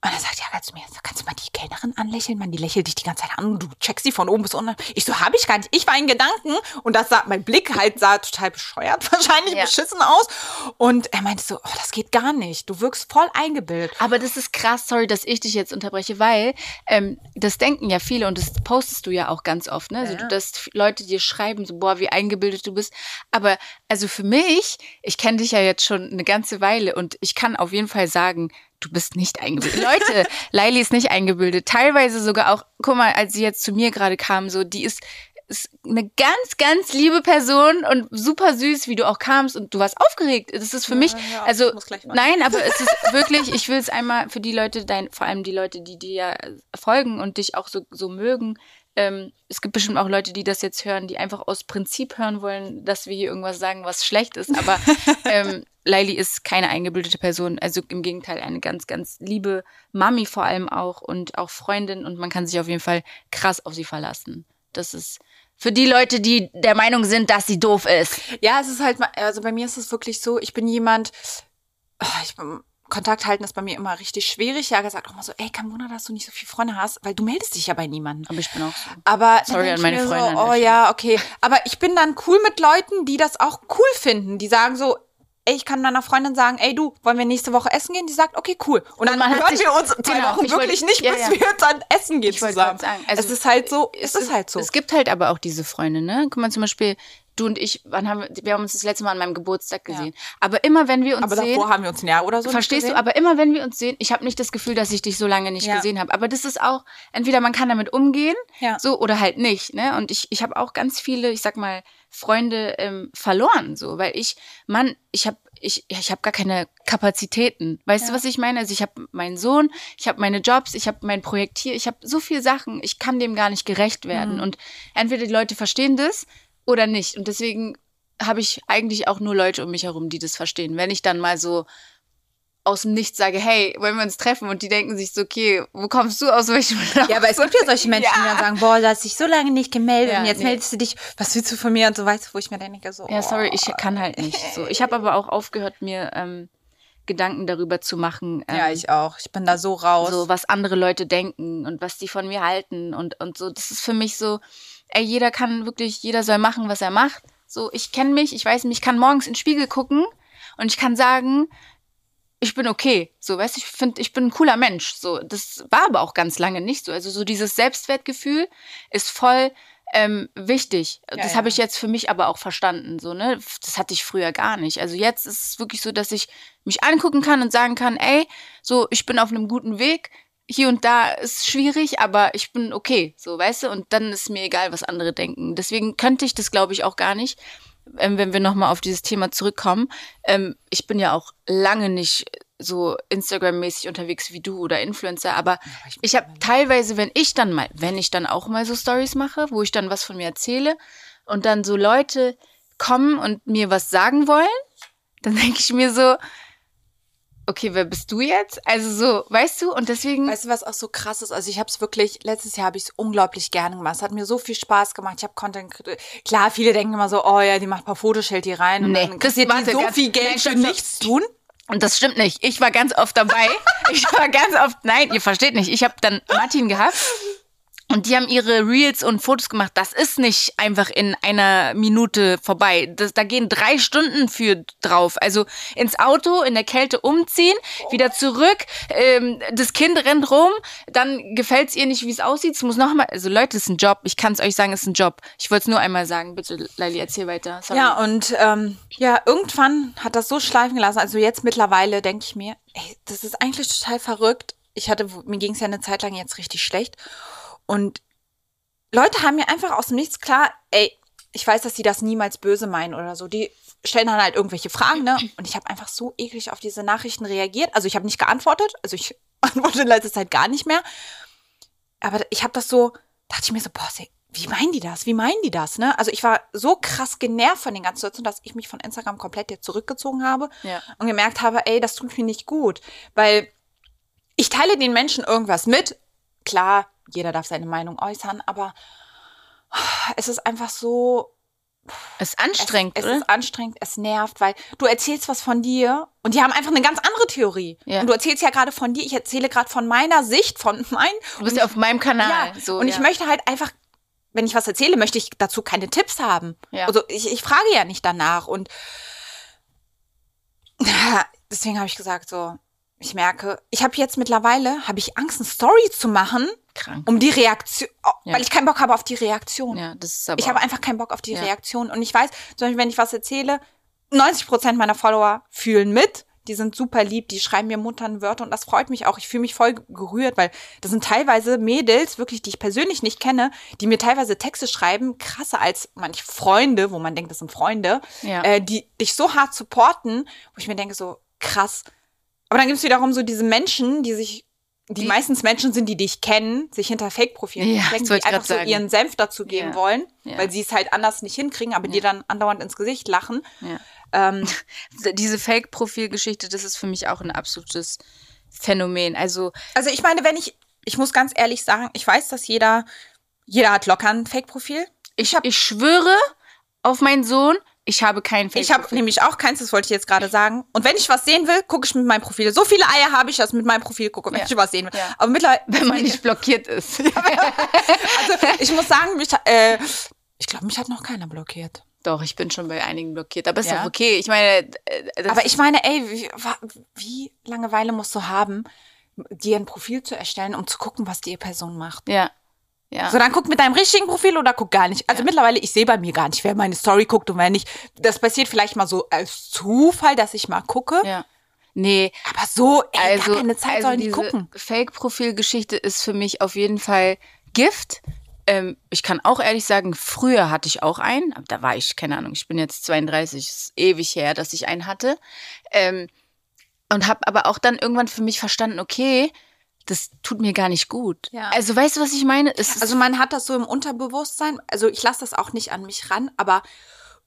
Und dann sagt Jagal zu mir, so, kannst du mal die Kellnerin anlächeln? Man, die lächelt dich die ganze Zeit an und du checkst sie von oben bis unten. Ich so, habe ich gar nicht. Ich war in Gedanken und das sah, mein Blick halt sah total bescheuert, wahrscheinlich Ja. beschissen aus. Und er meinte so, oh, das geht gar nicht. Du wirkst voll eingebildet. Aber das ist krass, sorry, dass ich dich jetzt unterbreche, weil ähm, das denken ja viele und das postest du ja auch ganz oft, ne? Also Ja. du, dass Leute dir schreiben, so boah, wie eingebildet du bist. Aber also für mich, ich kenne dich ja jetzt schon eine ganze Weile und ich kann auf jeden Fall sagen, du bist nicht eingebildet. Leute, Laili ist nicht eingebildet. Teilweise sogar auch, guck mal, als sie jetzt zu mir gerade kam, so, die ist ist eine ganz, ganz liebe Person und super süß, wie du auch kamst und du warst aufgeregt. Das ist für mich, auf, also nein, aber es ist wirklich, ich will es einmal für die Leute, dein, vor allem die Leute, die dir ja folgen und dich auch so, so mögen. Ähm, es gibt bestimmt auch Leute, die das jetzt hören, die einfach aus Prinzip hören wollen, dass wir hier irgendwas sagen, was schlecht ist. Aber ähm, Laili ist keine eingebildete Person. Also im Gegenteil, eine ganz, ganz liebe Mami vor allem auch und auch Freundin und man kann sich auf jeden Fall krass auf sie verlassen. Das ist für die Leute, die der Meinung sind, dass sie doof ist. Ja, es ist halt, mal- also bei mir ist es wirklich so, ich bin jemand, ah, ich bin, Kontakt halten ist bei mir immer richtig schwierig. Ja, gesagt auch mal so, ey, kein Wunder, dass du nicht so viele Freunde hast, weil du meldest dich ja bei niemandem. Aber ich bin auch so. Aber Sorry dann an meine Freunde So, oh ja, okay. Aber ich bin dann cool mit Leuten, die das auch cool finden. Die sagen so, ey, ich kann meiner Freundin sagen, ey du, wollen wir nächste Woche essen gehen? Die sagt, okay, cool. Und dann man hat hören sich- wir uns zwei genau, Wochen ich wollte- wirklich nicht, ja, bis ja. wir dann essen gehen zusammen. also es ist halt so, es ist halt so. Es gibt halt aber auch diese Freunde, ne? Guck mal zum Beispiel, du und ich, wann haben wir, wir haben uns das letzte Mal an meinem Geburtstag gesehen. Aber immer wenn wir uns aber sehen, davor haben wir uns ein Jahr oder so. verstehst du, aber immer wenn wir uns sehen, ich habe nicht das Gefühl, dass ich dich so lange nicht Ja. gesehen habe. Aber das ist auch, entweder man kann damit umgehen, Ja. so oder halt nicht, ne? Und ich, ich habe auch ganz viele, ich sag mal, Freunde ähm, verloren, so, weil ich, Mann, ich habe ich, ja, ich habe gar keine Kapazitäten. Weißt du, was ich meine? Also ich habe meinen Sohn, ich habe meine Jobs, ich habe mein Projekt hier, ich habe so viele Sachen, ich kann dem gar nicht gerecht werden. Mhm. Und entweder die Leute verstehen das oder nicht. Und deswegen habe ich eigentlich auch nur Leute um mich herum, die das verstehen. Wenn ich dann mal so aus dem Nichts sage, hey, wollen wir uns treffen? Und die denken sich so, okay, wo kommst du aus welchem Land? Ja, aber es gibt ja solche Menschen, die dann sagen, boah, du hast dich so lange nicht gemeldet Ja, und jetzt nee. meldest du dich, was willst du von mir und so weißt du, wo ich mir denke, so. Ja, sorry, oh. ich kann halt nicht so. Ich habe aber auch aufgehört, mir ähm, Gedanken darüber zu machen. Ähm, Ja, ich auch. Ich bin da so raus. so was andere Leute denken und was die von mir halten und, und so. Das ist für mich so, ey, jeder kann wirklich, jeder soll machen, was er macht. So, ich kenne mich, ich weiß mich, ich kann morgens in den Spiegel gucken und ich kann sagen, ich bin okay. So, weißt du, ich finde, ich bin ein cooler Mensch. So, das war aber auch ganz lange nicht so. Also so dieses Selbstwertgefühl ist voll ähm, wichtig. das ja. habe ich jetzt für mich aber auch verstanden. So, ne? Das hatte ich früher gar nicht. Also jetzt ist es wirklich so, dass ich mich angucken kann und sagen kann, ey, so, ich bin auf einem guten Weg. Hier und da ist schwierig, aber ich bin okay, so, weißt du? Und dann ist mir egal, was andere denken. Deswegen könnte ich das, glaube ich, auch gar nicht ähm, wenn wir nochmal auf dieses Thema zurückkommen, ähm, ich bin ja auch lange nicht so Instagram-mäßig unterwegs wie du oder Influencer, aber ich habe teilweise, wenn ich dann mal, wenn ich dann auch mal so Stories mache, wo ich dann was von mir erzähle und dann so Leute kommen und mir was sagen wollen, dann denke ich mir so, okay, wer bist du jetzt? Also so, weißt du? Und deswegen, Weißt du, was auch so krass ist? Also ich habe es wirklich, letztes Jahr habe ich es unglaublich gerne gemacht. Es hat mir so viel Spaß gemacht. Ich habe Content, klar, viele denken immer so, oh ja, die macht ein paar Fotos, stellt die rein und Nee, dann kassiert die so viel Geld nein, für nichts tun. Und das stimmt nicht. Ich war ganz oft dabei. Ich war ganz oft, nein, ihr versteht nicht. Ich habe dann Martin gehabt und die haben ihre Reels und Fotos gemacht. Das ist nicht einfach in einer Minute vorbei. Das, da gehen drei Stunden für drauf. Also ins Auto, in der Kälte umziehen, wieder zurück. Ähm, das Kind rennt rum, dann gefällt's ihr nicht, wie es aussieht. Es muss noch mal. Also Leute, es ist ein Job. Ich kann es euch sagen, es ist ein Job. Ich wollte es nur einmal sagen. Bitte, Lali, erzähl weiter. Sorry. Ja, und ähm, ja, irgendwann hat das so schleifen gelassen. Also jetzt mittlerweile denke ich mir, ey, das ist eigentlich total verrückt. ich hatte, mir ging es ja eine Zeit lang jetzt richtig schlecht. Und Leute haben mir einfach aus dem Nichts klar, ey, ich weiß, dass sie das niemals böse meinen oder so. Die stellen dann halt irgendwelche Fragen, ne? Und ich habe einfach so eklig auf diese Nachrichten reagiert. Also ich habe nicht geantwortet, also ich antworte in letzter Zeit gar nicht mehr. Aber ich habe das so, dachte ich mir so, boah, wie meinen die das? Wie meinen die das? Ne? Also ich war so krass genervt von den ganzen Situationen, dass ich mich von Instagram komplett jetzt zurückgezogen habe Ja. und gemerkt habe, ey, das tut mir nicht gut, weil ich teile den Menschen irgendwas mit. Klar, jeder darf seine Meinung äußern, aber es ist einfach so Ist anstrengend, es, es ist anstrengend, es nervt, weil du erzählst was von dir und die haben einfach eine ganz andere Theorie. Ja. Und du erzählst ja gerade von dir, ich erzähle gerade von meiner Sicht, von meinen. du bist ja auf meinem Kanal. Ja, so, und ja. ich möchte halt einfach, wenn ich was erzähle, möchte ich dazu keine Tipps haben. Ja. Also ich, ich frage ja nicht danach. Und deswegen habe ich gesagt, so, ich merke, ich habe jetzt mittlerweile, habe ich Angst, eine Story zu machen, krank. um die Reaktion, oh, Ja. weil ich keinen Bock habe auf die Reaktion. Ja, das ist aber Ich habe einfach keinen Bock auf die Ja. Reaktion. Und ich weiß, zum Beispiel, wenn ich was erzähle, 90 Prozent meiner Follower fühlen mit. Die sind super lieb, die schreiben mir muntern Wörter und das freut mich auch. Ich fühle mich voll gerührt, weil das sind teilweise Mädels, wirklich, die ich persönlich nicht kenne, die mir teilweise Texte schreiben, krasser als manche Freunde, wo man denkt, das sind Freunde, Ja. äh, die dich so hart supporten, wo ich mir denke, so krass. Aber dann gibt es wiederum so diese Menschen, die sich, die, Die- meistens Menschen sind, die dich kennen, sich hinter Fake-Profilen Ja, verstecken, die ich einfach so sagen. ihren Senf dazu geben Ja. wollen, Ja. weil sie es halt anders nicht hinkriegen, aber dir dann andauernd ins Gesicht lachen. Ähm, Diese Fake-Profil-Geschichte, das ist für mich auch ein absolutes Phänomen. Also, also ich meine, wenn ich, ich muss ganz ehrlich sagen, ich weiß, dass jeder, jeder hat locker ein Fake-Profil. ich, ich schwöre auf meinen Sohn, ich habe kein Ich habe nämlich auch keins, das wollte ich jetzt gerade sagen. Und wenn ich was sehen will, gucke ich mit meinem Profil. So viele Eier habe ich, dass ich mit meinem Profil gucke, wenn Ja. ich was sehen will. Ja. Aber mittlerweile, wenn man nicht blockiert ist. also ich muss sagen, mich, äh, ich glaube, mich hat noch keiner blockiert. Doch, ich bin schon bei einigen blockiert. Aber ist Ja? doch okay. Ich meine, äh, das Aber ich meine, ey, wie, wie Langeweile musst du haben, dir ein Profil zu erstellen, um zu gucken, was die Person macht? Ja. Ja. So, dann guck mit deinem richtigen Profil oder guck gar nicht. Also mittlerweile, ich sehe bei mir gar nicht, wer meine Story guckt und wer nicht. Das passiert vielleicht mal so als Zufall, dass ich mal gucke. ja. Nee, Aber so, ey, also, gar keine Zeit also sollen die gucken. Fake-Profil-Geschichte ist für mich auf jeden Fall Gift. Ähm, ich kann auch ehrlich sagen, früher hatte ich auch einen, aber da war ich, keine Ahnung, ich bin jetzt 32, ist ewig her, dass ich einen hatte. Ähm, und habe aber auch dann irgendwann für mich verstanden, okay, das tut mir gar nicht gut. Ja. Also weißt du, was ich meine? Es ist, Also man hat das so im Unterbewusstsein. Also ich lasse das auch nicht an mich ran, aber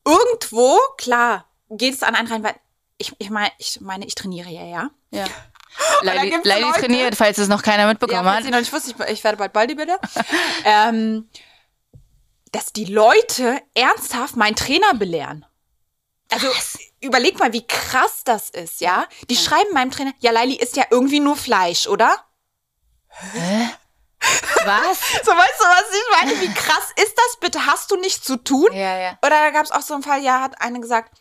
irgendwo, klar, geht es an einen rein, weil ich, ich meine, ich meine, ich trainiere ja, ja. ja. Leili, trainiert, falls es noch keiner mitbekommen falls hat. ihr noch nicht wusste, ich, ich werde bald Bodybuilder. ähm, dass die Leute ernsthaft meinen Trainer belehren. Also überleg mal, wie krass das ist, ja? Die schreiben meinem Trainer, ja, Leili isst ja irgendwie nur Fleisch, oder? Was? So, weißt du, was ich meine? Wie krass ist das bitte? Hast du nichts zu tun? Ja, ja. Oder da gab es auch so einen Fall, ja, hat eine gesagt,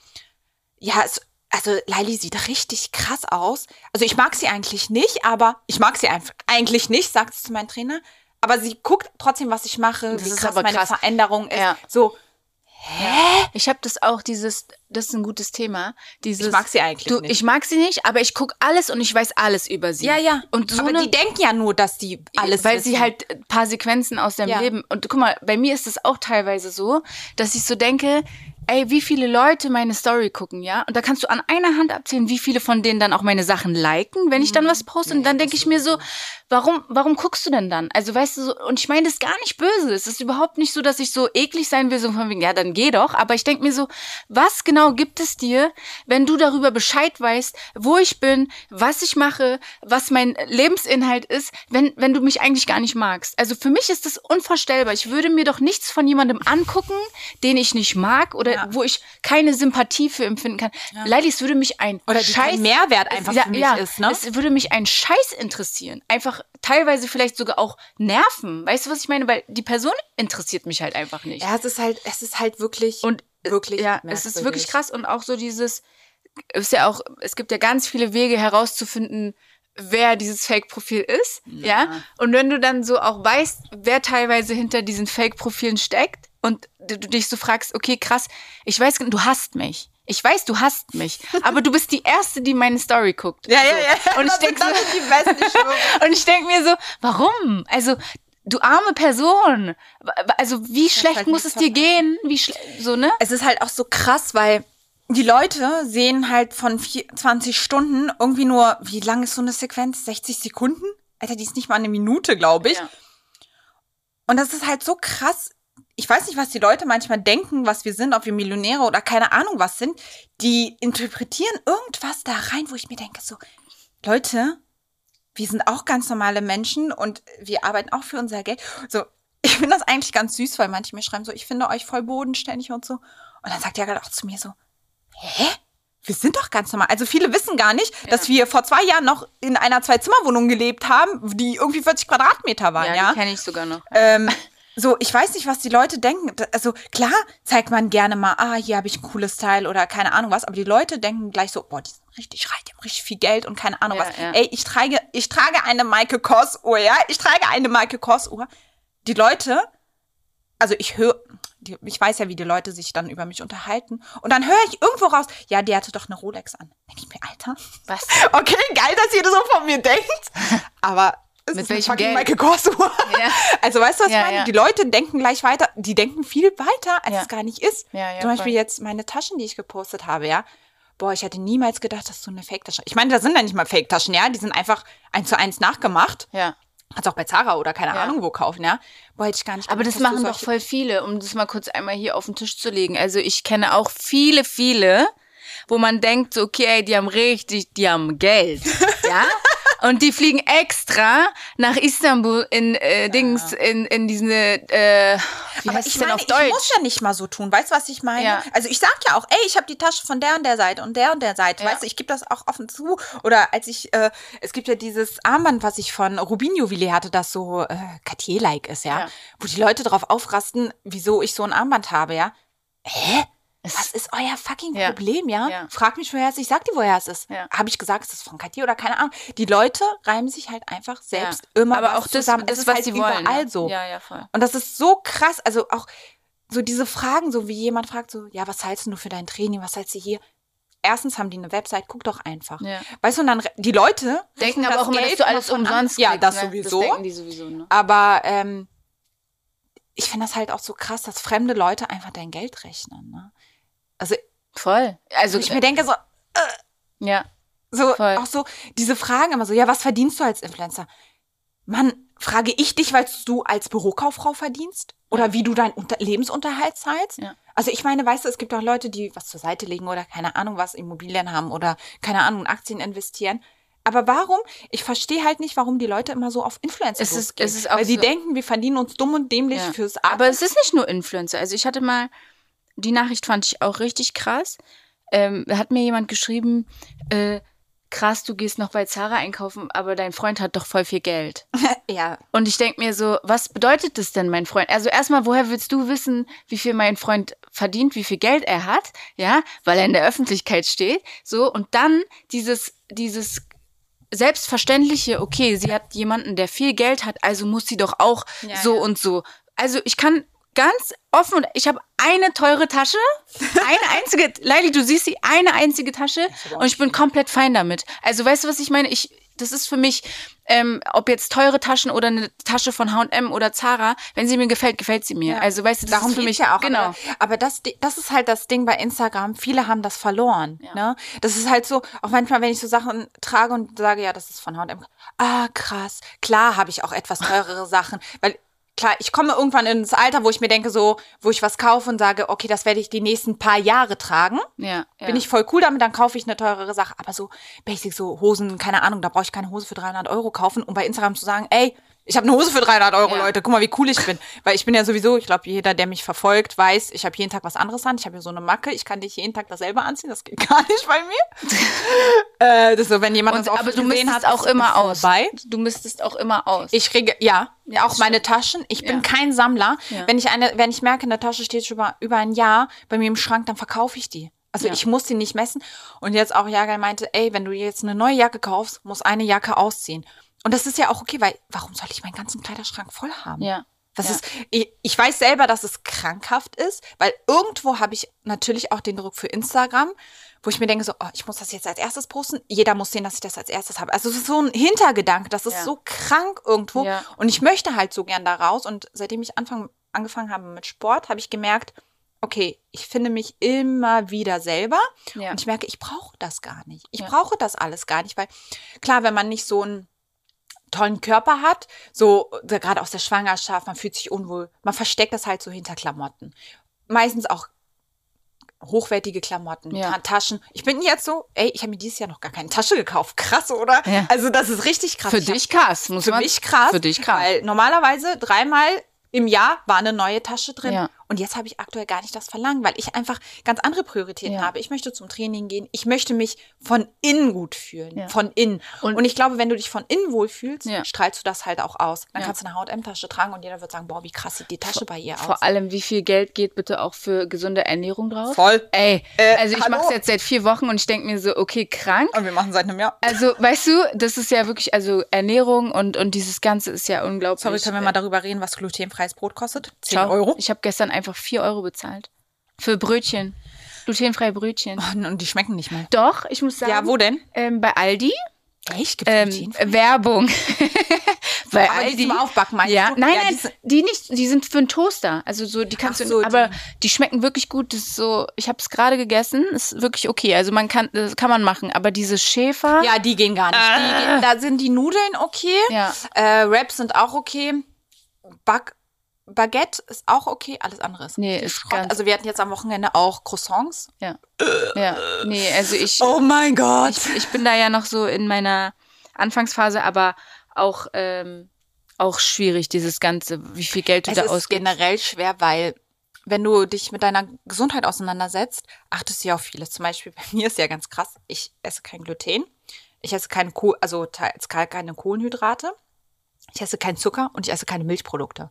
ja, es, also Laili sieht richtig krass aus. Also ich mag sie eigentlich nicht, aber ich mag sie eigentlich nicht, sagt sie zu meinem Trainer. Aber sie guckt trotzdem, was ich mache, Das wie krass aber meine krass. Veränderung ist. Ja. So, Ich habe das auch, dieses, das ist ein gutes Thema. Dieses, Ich mag sie eigentlich du, nicht. Ich mag sie nicht, aber ich guck alles und ich weiß alles über sie. ja, ja. Und so aber eine, die denken ja nur, dass die alles weil wissen. sie halt ein paar Sequenzen aus deinem Ja. Leben. Und guck mal, bei mir ist es auch teilweise so, dass ich so denke, ey, wie viele Leute meine Story gucken, ja? Und da kannst du an einer Hand abzählen, wie viele von denen dann auch meine Sachen liken, wenn ich dann was poste. und dann denke ich mir so, warum, warum guckst du denn dann? Also weißt du so, und ich meine das gar nicht böse. Es ist überhaupt nicht so, dass ich so eklig sein will, so von wegen, ja, dann geh doch. Aber ich denke mir so, was genau gibt es dir, wenn du darüber Bescheid weißt, wo ich bin, was ich mache, was mein Lebensinhalt ist, wenn, wenn du mich eigentlich gar nicht magst? Also für mich ist das unvorstellbar. Ich würde mir doch nichts von jemandem angucken, den ich nicht mag oder Ja. wo ich keine Sympathie für empfinden kann. Leider, es würde mich ein Oder Scheiß Mehrwert einfach ja, für mich ja, ist, ne? Es würde mich ein Scheiß interessieren. Einfach teilweise vielleicht sogar auch nerven. Weißt du, was ich meine? Weil die Person interessiert mich halt einfach nicht. Ja, es ist halt, es ist halt wirklich, Und wirklich ja, es ist wirklich merkwürdig. krass und auch so dieses ist ja auch es gibt ja ganz viele Wege herauszufinden, wer dieses Fake-Profil ist, ja. Und wenn du dann so auch weißt, wer teilweise hinter diesen Fake-Profilen steckt und du du dich so fragst, okay, krass, ich weiß, du hasst mich. Ich weiß, du hasst mich, aber du bist die Erste, die meine Story guckt. Ja, ja, ja. Und ich Das denke das so, und ich denk mir so, warum? Also, du arme Person. Also, wie schlecht halt muss es dir gehen? Wie so, ne? es ist halt auch so krass, weil die Leute sehen halt von 24 Stunden irgendwie nur, wie lang ist so eine Sequenz? 60 Sekunden? Alter, die ist nicht mal eine Minute, glaube ich. Ja. Und das ist halt so krass. Ich weiß nicht, was die Leute manchmal denken, was wir sind, ob wir Millionäre oder keine Ahnung was sind. Die interpretieren irgendwas da rein, wo ich mir denke, so, Leute, wir sind auch ganz normale Menschen und wir arbeiten auch für unser Geld. So, ich finde das eigentlich ganz süß, weil manche mir schreiben so, ich finde euch voll bodenständig und so. Und dann sagt er gerade auch zu mir so, hä? Wir sind doch ganz normal. Also viele wissen gar nicht, dass wir vor zwei Jahren noch in einer Zwei-Zimmer-Wohnung gelebt haben, die irgendwie 40 Quadratmeter waren, Ja, ja. die kenne ich sogar noch. Ähm, so, ich weiß nicht, was die Leute denken. Also klar zeigt man gerne mal, ah, hier habe ich ein cooles Style oder keine Ahnung was, aber die Leute denken gleich so, boah, die sind richtig reich, die haben richtig viel Geld und keine Ahnung Ja, was. ja. Ey, ich trage, ich trage eine Michael Kors Uhr, ja, ich trage eine Michael Kors Uhr. Die Leute, also ich höre, ich weiß ja, wie die Leute sich dann über mich unterhalten und dann höre ich irgendwo raus, ja, die hatte doch eine Rolex an. Denke ich mir, Alter, Was? okay, geil, dass ihr das so von mir denkt, aber es Mit ist eine welchem fucking Geld? Michael Kors Uhr. Ja. Also weißt du, was Ja, ich meine? ja. Die Leute denken gleich weiter, die denken viel weiter, als Ja. es gar nicht ist. Ja, ja, Zum Beispiel voll. jetzt meine Taschen, die ich gepostet habe, ja. Boah, ich hätte niemals gedacht, dass du eine Fake-Tasche. Ich meine, da sind ja nicht mal Fake-Taschen, ja. Die sind einfach eins zu eins nachgemacht. Ja. Kannst auch bei Zara oder keine Ja. Ahnung wo kaufen, ja. Boah, hätte ich gar nicht Aber gedacht, das dass du machen doch voll viele, um das mal kurz einmal hier auf den Tisch zu legen. Also ich kenne auch viele, viele, wo man denkt, so, okay, die haben richtig, die haben Geld, ja? Und die fliegen extra nach Istanbul in äh, Dings, in, in diese, äh, wie Aber heißt ich es denn meine, auf ich Deutsch? muss ja nicht mal so tun. Weißt du, was ich meine? Ja. Also ich sag ja auch, ey, ich habe die Tasche von der und der Seite und der und der Seite. Ja. Weißt du, ich gebe das auch offen zu. Oder als ich, äh, es gibt ja dieses Armband, was ich von Rubin Juwelier hatte, das so äh, Cartier-like ist, ja? Ja. Wo die Leute drauf aufrasten, wieso ich so ein Armband habe, ja? Hä? Es- Was ist euer fucking Ja. Problem, ja? Ja. Frag mich, woher es ist. Ich sag dir, woher es ist. Ja. Habe ich gesagt, es ist von Cartier oder keine Ahnung. Die Leute reimen sich halt einfach selbst immer Aber auch das, zusammen. das es ist was halt sie wollen. überall ne? so. Ja, ja, voll. Und das ist so krass, also auch so diese Fragen, so wie jemand fragt, so, ja, was zahlst du für dein Training, was zahlst du hier? Erstens haben die eine Website, guck doch einfach. Ja. Weißt du, und dann die Leute Denken aber das auch immer, dass Geld du alles umsonst Ja, das ne? sowieso. Das denken die sowieso, ne? aber ähm, ich finde das halt auch so krass, dass fremde Leute einfach dein Geld rechnen. Ne? Also Voll. Also, ich mir denke so, ja. so Voll. auch so diese Fragen immer so, ja, was verdienst du als Influencer? Mann, frage ich dich, weil du als Bürokauffrau verdienst? Oder wie du deinen Unter Lebensunterhalt zahlst? Ja. Also ich meine, weißt du, es gibt auch Leute, die was zur Seite legen oder keine Ahnung was, Immobilien haben oder keine Ahnung, Aktien investieren. Aber warum? Ich verstehe halt nicht, warum die Leute immer so auf Influencer Es ist- losgehen. es ist auch Weil sie so- denken, wir verdienen uns dumm und dämlich Ja. fürs Aber Atmen. es ist nicht nur Influencer. Also ich hatte mal, die Nachricht fand ich auch richtig krass. Ähm, hat mir jemand geschrieben, äh, krass, du gehst noch bei Zara einkaufen, aber dein Freund hat doch voll viel Geld. ja, Und ich denk mir so, was bedeutet das denn, mein Freund? Also erstmal, woher willst du wissen, wie viel mein Freund verdient, wie viel Geld er hat? Ja, weil er in der Öffentlichkeit steht. So, und dann dieses, dieses selbstverständliche, okay, sie hat jemanden, der viel Geld hat, also muss sie doch auch Ja, so ja. und so. Also ich kann ganz offen, und ich habe eine teure Tasche, eine einzige, Leili, du siehst sie, eine einzige Tasche und ich bin komplett fein damit. Also weißt du, was ich meine? Ich, das ist für mich, ähm, ob jetzt teure Taschen oder eine Tasche von H&M oder Zara, wenn sie mir gefällt, gefällt sie mir. Ja. Also weißt du, das Darum ist für mich ja auch. genau. Aber, aber das, das ist halt das Ding bei Instagram. Viele haben das verloren. Ja. Ne? Das ist halt so, auch manchmal, wenn ich so Sachen trage und sage, ja, das ist von H&M. Ah, krass. Klar habe ich auch etwas teurere Sachen. Weil, klar, ich komme irgendwann ins Alter, wo ich mir denke, so, wo ich was kaufe und sage, okay, das werde ich die nächsten paar Jahre tragen. Ja, ja. Bin ich voll cool damit, dann kaufe ich eine teurere Sache. Aber so basic, so Hosen, keine Ahnung, da brauche ich keine Hose für 300 Euro kaufen, um bei Instagram zu sagen, ey, ich habe eine Hose für 300 Euro, Ja. Leute, guck mal, wie cool ich bin. Weil ich bin ja sowieso, ich glaube, jeder, der mich verfolgt, weiß, ich habe jeden Tag was anderes an. Ich habe ja so eine Macke, ich kann nicht jeden Tag dasselbe anziehen, das geht gar nicht bei mir. äh, das ist so, wenn jemand und, das auch aber du misstest hat, auch immer aus. Vorbei. Du misstest auch immer aus. Ich kriege, ja, ja auch meine Taschen. Ich bin Ja. kein Sammler. Ja. Wenn ich eine, wenn ich merke, eine Tasche steht schon über, über ein Jahr bei mir im Schrank, dann verkaufe ich die. Also Ja. ich muss die nicht messen. Und jetzt auch Jagai meinte, ey, wenn du jetzt eine neue Jacke kaufst, muss eine Jacke ausziehen. Und das ist ja auch okay, weil warum soll ich meinen ganzen Kleiderschrank voll haben? ja. Das Ja. ist, ich, ich weiß selber, dass es krankhaft ist, weil irgendwo habe ich natürlich auch den Druck für Instagram, wo ich mir denke, so, oh, ich muss das jetzt als erstes posten. Jeder muss sehen, dass ich das als erstes habe. Also es ist so ein Hintergedanke, das ist Ja. so krank irgendwo. Ja. Und ich möchte halt so gern da raus. Und seitdem ich Anfang, angefangen habe mit Sport, habe ich gemerkt, okay, ich finde mich immer wieder selber. Und ich merke, ich brauche das gar nicht. Ich brauche das alles gar nicht, weil klar, wenn man nicht so einen tollen Körper hat, so äh, gerade aus der Schwangerschaft, man fühlt sich unwohl, man versteckt das halt so hinter Klamotten. Meistens auch hochwertige Klamotten, Ja. Ta- Taschen. Ich bin jetzt so, ey, ich habe mir dieses Jahr noch gar keine Tasche gekauft. Krass, oder? Ja. Also das ist richtig krass. Für Ich hab- dich krass, muss für man. mich krass. Für dich krass. Weil normalerweise dreimal im Jahr war eine neue Tasche drin. Ja. Und jetzt habe ich aktuell gar nicht das Verlangen, weil ich einfach ganz andere Prioritäten Ja. habe. Ich möchte zum Training gehen. Ich möchte mich von innen gut fühlen. Ja. Von innen. Und, Und- ich glaube, wenn du dich von innen wohlfühlst, Ja. strahlst du das halt auch aus. Dann Ja. kannst du eine Haut-M-Tasche tragen und jeder wird sagen, boah, wie krass sieht die Tasche bei ihr aus. Vor allem, wie viel Geld geht bitte auch für gesunde Ernährung drauf? Voll. Ey, Äh, also ich mache es jetzt seit vier Wochen und ich denke mir so, okay, krank. Und wir machen seit einem Jahr. Also, weißt du, das ist ja wirklich, also Ernährung und, und dieses Ganze ist ja unglaublich. Sorry, können wir mal darüber reden, was glutenfreies Brot kostet? 10 Schau, Euro. Ich habe gestern einfach vier Euro bezahlt. Für Brötchen. Glutenfreie Brötchen. Und die schmecken nicht mal. Doch, ich muss sagen. Ja, wo denn? Ähm, bei Aldi. Echt? Gibt's Ähm? Werbung. bei Aber die zum Aufbacken meinst ja, du? nein, Ja, die nein, die nicht, die sind für einen Toaster. Also so, die kannst Ach du, so, aber die- die. schmecken wirklich gut. Das ist so, ich habe es gerade gegessen, ist wirklich okay. Also man kann, das kann man machen. Aber diese Schäfer, Ja, die gehen gar nicht. Die gehen, da sind die Nudeln okay. Ja. Äh, Wraps sind auch okay. Back Baguette ist auch okay. Alles andere ist Nee, ist Schrott. ganz- Also wir hatten jetzt am Wochenende auch Croissants. ja, ja, nee, also ich, Oh mein Gott. ich, ich bin da ja noch so in meiner Anfangsphase, aber auch, ähm, auch schwierig, dieses Ganze, wie viel Geld du Es da ist ausgibst. generell schwer, weil wenn du dich mit deiner Gesundheit auseinandersetzt, achtest du ja auf vieles. Zum Beispiel bei mir ist ja ganz krass, ich esse kein Gluten, ich esse keine, Koh also keine Kohlenhydrate, ich esse keinen Zucker und ich esse keine Milchprodukte.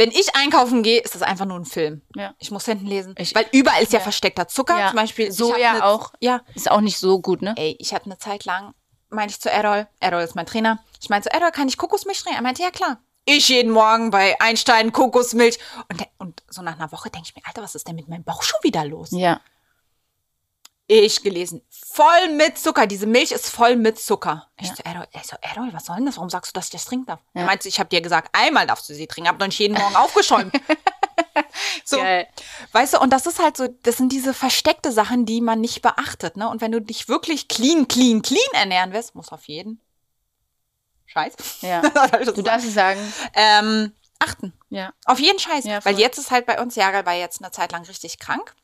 Wenn ich einkaufen gehe, ist das einfach nur ein Film. Ja. Ich muss hinten lesen. Ich- weil überall ist ja, Ja. versteckter Zucker. Ja. Zum Beispiel Soja eine- auch. Ja, Ist auch nicht so gut, ne? Ey, ich hatte eine Zeit lang, meinte ich zu Errol, Errol ist mein Trainer, ich meinte zu Errol, kann ich Kokosmilch trinken? Er meinte, ja klar. Ich jeden Morgen bei Einstein Kokosmilch. Und, der, und so nach einer Woche denke ich mir, Alter, was ist denn mit meinem Bauch schon wieder los? Ja. Ich gelesen, voll mit Zucker. Diese Milch ist voll mit Zucker. Ich so, Errol, ich so, Errol, was soll denn das? Warum sagst du, dass ich das trinken darf? Er meinte, ich habe dir gesagt, einmal darfst du sie trinken, hab noch nicht jeden Morgen aufgeschäumt. so, Geil. Weißt du, und das ist halt so, das sind diese versteckte Sachen, die man nicht beachtet, ne? Und wenn du dich wirklich clean, clean, clean ernähren willst, muss auf jeden Scheiß. Ja. du Du darfst es sagen. ähm, achten. Ja. Auf jeden Scheiß. Ja, Weil jetzt ist halt bei uns, Jagal war jetzt eine Zeit lang richtig krank.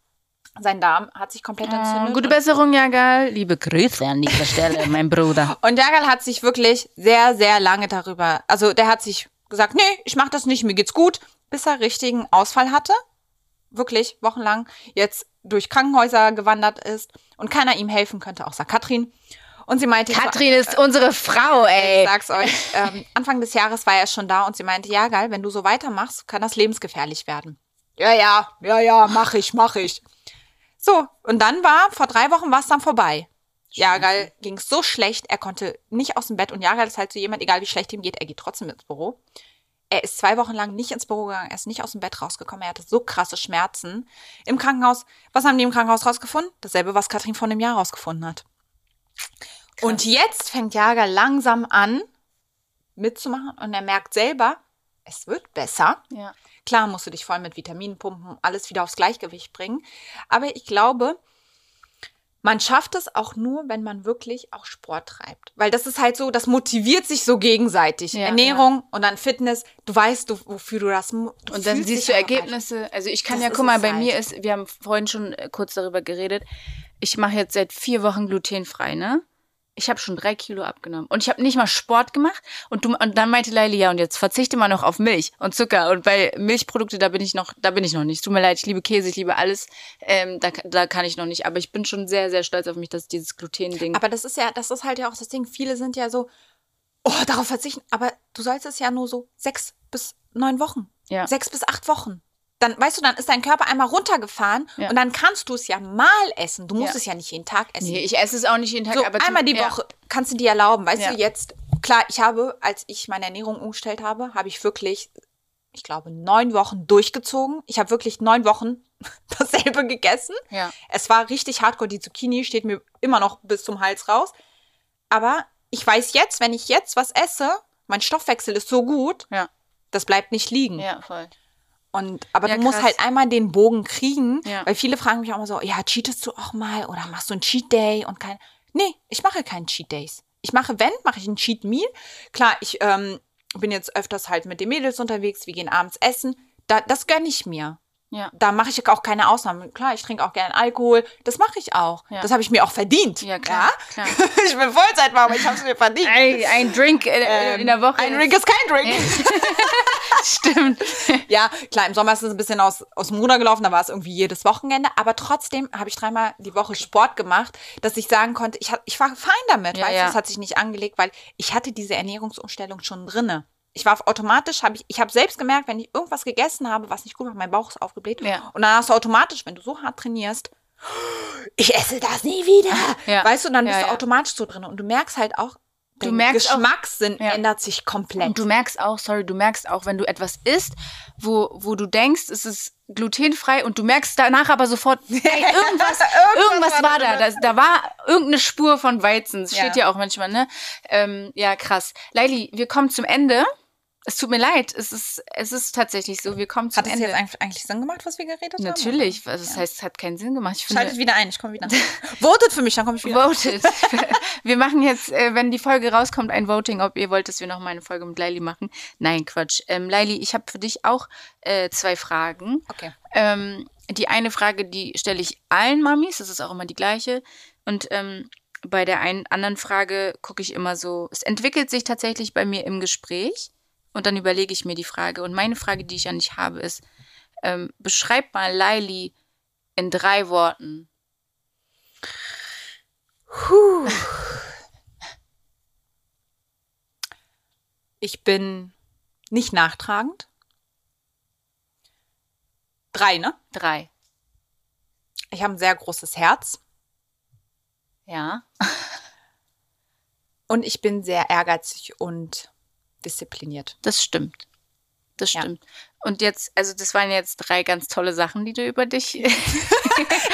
Sein Darm hat sich komplett entzündet. Oh, gute Besserung, Jagal. Liebe Grüße an dieser Stelle, mein Bruder. Und Jagal hat sich wirklich sehr, sehr lange darüber, also der hat sich gesagt, nee, ich mach das nicht, mir geht's gut, bis er richtigen Ausfall hatte. Wirklich, wochenlang jetzt durch Krankenhäuser gewandert ist und keiner ihm helfen könnte, außer Katrin. Und sie meinte, Katrin ist unsere Frau, ich ey. sag's euch, ähm, Anfang des Jahres war er schon da und sie meinte, ja, geil, wenn du so weitermachst, kann das lebensgefährlich werden. Ja, ja, ja, ja, mach ich, mach ich. So, und dann war, vor drei Wochen war es dann vorbei. Jagal ging so schlecht, er konnte nicht aus dem Bett und Jagal ist halt so jemand, egal wie schlecht ihm geht, er geht trotzdem ins Büro. Er ist zwei Wochen lang nicht ins Büro gegangen, er ist nicht aus dem Bett rausgekommen, er hatte so krasse Schmerzen im Krankenhaus. Was haben die im Krankenhaus rausgefunden? Dasselbe, was Katrin vor einem Jahr rausgefunden hat. Und jetzt fängt Jager langsam an, mitzumachen und er merkt selber, es wird besser. Ja. Klar musst du dich voll mit Vitaminen pumpen, alles wieder aufs Gleichgewicht bringen. Aber ich glaube, man schafft es auch nur, wenn man wirklich auch Sport treibt. Weil das ist halt so, das motiviert sich so gegenseitig. Ja, Ernährung und dann Fitness. Du weißt, du, wofür du das du Und dann siehst du Ergebnisse. Also ich kann Das ja, guck mal, bei halt. mir ist, wir haben vorhin schon äh, kurz darüber geredet. Ich mache jetzt seit vier Wochen glutenfrei, ne? Ich habe schon drei Kilo abgenommen. Und ich habe nicht mal Sport gemacht. Und, du, und dann meinte Leili, ja, und jetzt verzichte mal noch auf Milch und Zucker. Und bei Milchprodukte, da bin ich noch, da bin ich noch nicht. Tut mir leid, ich liebe Käse, ich liebe alles. Ähm, da, da kann ich noch nicht. Aber ich bin schon sehr, sehr stolz auf mich, dass dieses Gluten-Ding. Aber das ist ja, das ist halt ja auch das Ding. Viele sind ja so, oh, darauf verzichten. Aber du sollst es ja nur so sechs bis neun Wochen. Ja. Sechs bis acht Wochen. Dann, weißt du, dann ist dein Körper einmal runtergefahren Ja. und dann kannst du es ja mal essen. Du musst Ja. es ja nicht jeden Tag essen. Nee, ich esse es auch nicht jeden Tag. so aber einmal die. Woche kannst du dir erlauben. Weißt du, jetzt, klar, ich habe, als ich meine Ernährung umgestellt habe, habe ich wirklich ich glaube, neun Wochen durchgezogen. Ich habe wirklich neun Wochen dasselbe gegessen. Ja. Es war richtig hardcore. Die Zucchini steht mir immer noch bis zum Hals raus. Aber ich weiß jetzt, wenn ich jetzt was esse, mein Stoffwechsel ist so gut, Ja. das bleibt nicht liegen. Ja, voll. Und, aber Ja, du musst krass. halt einmal den Bogen kriegen, Ja. weil viele fragen mich auch immer so, ja, cheatest du auch mal oder machst du einen Cheat Day und kein. Nee, ich mache keinen Cheat Days. Ich mache, wenn, mache ich einen Cheat Meal. Klar, ich ähm, bin jetzt öfters halt mit den Mädels unterwegs, wir gehen abends essen. Da, das gönne ich mir. Ja. Da mache ich auch keine Ausnahmen. Klar, ich trinke auch gerne Alkohol. Das mache ich auch. Ja. Das habe ich mir auch verdient. Ja, klar, klar. ich bin Vollzeitmama, ich habe es mir verdient. Ein, ein Drink in, Ähm, in der Woche. Ein Drink ist kein Drink. Stimmt. Ja, klar, im Sommer ist es ein bisschen aus, aus dem Ruder gelaufen, da war es irgendwie jedes Wochenende, aber trotzdem habe ich dreimal die Woche Sport gemacht, dass ich sagen konnte, ich, ich war fein damit, Ja, weißt du, ja. es hat sich nicht angelegt, weil ich hatte diese Ernährungsumstellung schon drinne. Ich war automatisch, habe ich, ich habe selbst gemerkt, wenn ich irgendwas gegessen habe, was nicht gut war, mein Bauch ist aufgebläht. Ja. Und dann hast du automatisch, wenn du so hart trainierst, ich esse das nie wieder. Ja. Weißt du, und dann Ja, bist du automatisch so drin. Und du merkst halt auch, Du dein merkst auch- Geschmackssinn Ja. ändert sich komplett. Und du merkst auch, sorry, du merkst auch, wenn du etwas isst, wo, wo du denkst, es ist glutenfrei und du merkst danach aber sofort, ey, irgendwas, irgendwas war da da. Da, war irgendeine Spur von Weizen. Das steht ja auch manchmal, ne? Ähm, ja, krass. Laili, wir kommen zum Ende. Es tut mir leid. Es ist, es ist tatsächlich so. Wir kommen zum Hat es jetzt eigentlich, Sinn gemacht, was wir geredet haben? Natürlich. Also, das Ja. heißt, es hat keinen Sinn gemacht. Ich finde, Schaltet wieder ein, ich komme wieder. Votet für mich, dann komme ich wieder. Voted. wir machen jetzt, äh, wenn die Folge rauskommt, ein Voting, ob ihr wollt, dass wir noch mal eine Folge mit Laili machen. Nein, Quatsch. Ähm, Laili, ich habe für dich auch äh, zwei Fragen. Okay. Ähm, die eine Frage, die stelle ich allen Mamis, das ist auch immer die gleiche. Und ähm, bei der einen anderen Frage gucke ich immer so, es entwickelt sich tatsächlich bei mir im Gespräch und dann überlege ich mir die Frage. Und meine Frage, die ich ja nicht habe, ist, ähm, beschreib mal Laili in drei Worten. Puh. Ich bin nicht nachtragend. Drei, ne? Drei. Ich habe ein sehr großes Herz Ja. und ich bin sehr ehrgeizig und diszipliniert. Das stimmt. Das Ja. stimmt. Und jetzt, also das waren jetzt drei ganz tolle Sachen, die du über dich.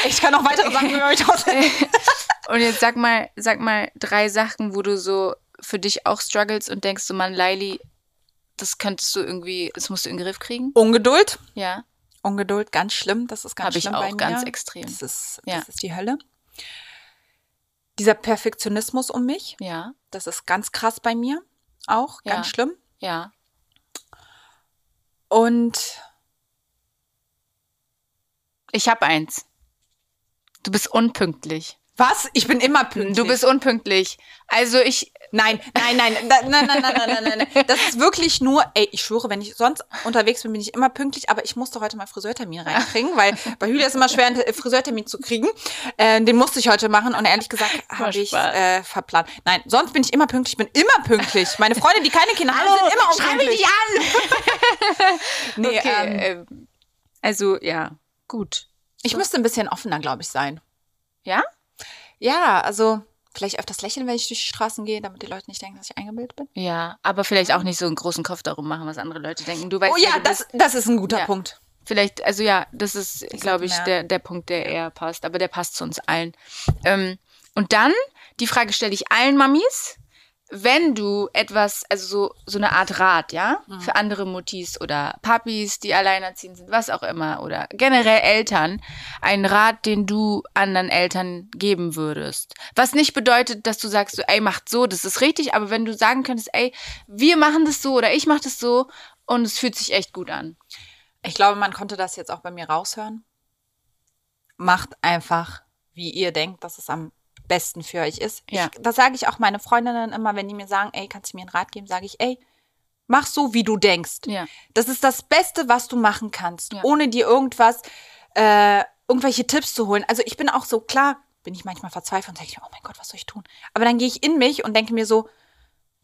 Ich kann noch weitere Sachen über mich aussehen. und jetzt sag mal, sag mal drei Sachen, wo du so für dich auch struggles und denkst du, Mann, Laili, das könntest du irgendwie, das musst du in den Griff kriegen. Ungeduld. Ja. Ungeduld, ganz schlimm. Das ist ganz Habe ich schlimm auch bei mir. ganz extrem. Das ist, Ja. das ist die Hölle. Dieser Perfektionismus um mich, Ja. das ist ganz krass bei mir. Auch Ja. ganz schlimm. Ja. Und Ich habe eins. Du bist unpünktlich. was? Ich bin immer pünktlich. Du bist unpünktlich. Also ich, Nein, nein, nein, nein, nein, nein, nein, nein, nein, nein. Das ist wirklich nur, ey, ich schwöre, wenn ich sonst unterwegs bin, bin ich immer pünktlich, aber ich musste heute mal Friseurtermin reinkriegen, weil bei Julia ist immer schwer, einen Friseurtermin zu kriegen. Äh, den musste ich heute machen und ehrlich gesagt habe ich äh, verplant. Nein, sonst bin ich immer pünktlich, ich bin immer pünktlich. Meine Freunde, die keine Kinder haben, sind immer unpünktlich. an. Nee, okay, ähm, ähm, also ja, gut. ich müsste ein bisschen offener, glaube ich, sein. Ja? Ja, also vielleicht öfters lächeln, wenn ich durch die Straßen gehe, damit die Leute nicht denken, dass ich eingebildet bin. Ja, aber vielleicht auch nicht so einen großen Kopf darum machen, was andere Leute denken. Du weißt Oh ja, das, das ist ein guter Ja. Punkt. Vielleicht, also ja, das ist, glaube ich, der, der Punkt, der eher passt. Aber der passt zu uns allen. Ähm, und dann, die Frage stelle ich allen Mamis. Wenn du etwas, also so, so eine Art Rat, ja, Mhm. für andere Muttis oder Papis, die alleinerziehend sind, was auch immer, oder generell Eltern, einen Rat, den du anderen Eltern geben würdest. Was nicht bedeutet, dass du sagst, so, ey, macht so, das ist richtig, aber wenn du sagen könntest, ey, wir machen das so oder ich mache das so und es fühlt sich echt gut an. Ich glaube, man konnte das jetzt auch bei mir raushören. Macht einfach, wie ihr denkt, dass es am besten für euch ist. Ja. Ich, das sage ich auch meine Freundinnen immer, wenn die mir sagen, ey, kannst du mir einen Rat geben, sage ich, ey, mach so, wie du denkst. Ja. Das ist das Beste, was du machen kannst, Ja. ohne dir irgendwas, äh, irgendwelche Tipps zu holen. Also ich bin auch so, klar, bin ich manchmal verzweifelt und denke, oh mein Gott, was soll ich tun? Aber dann gehe ich in mich und denke mir so,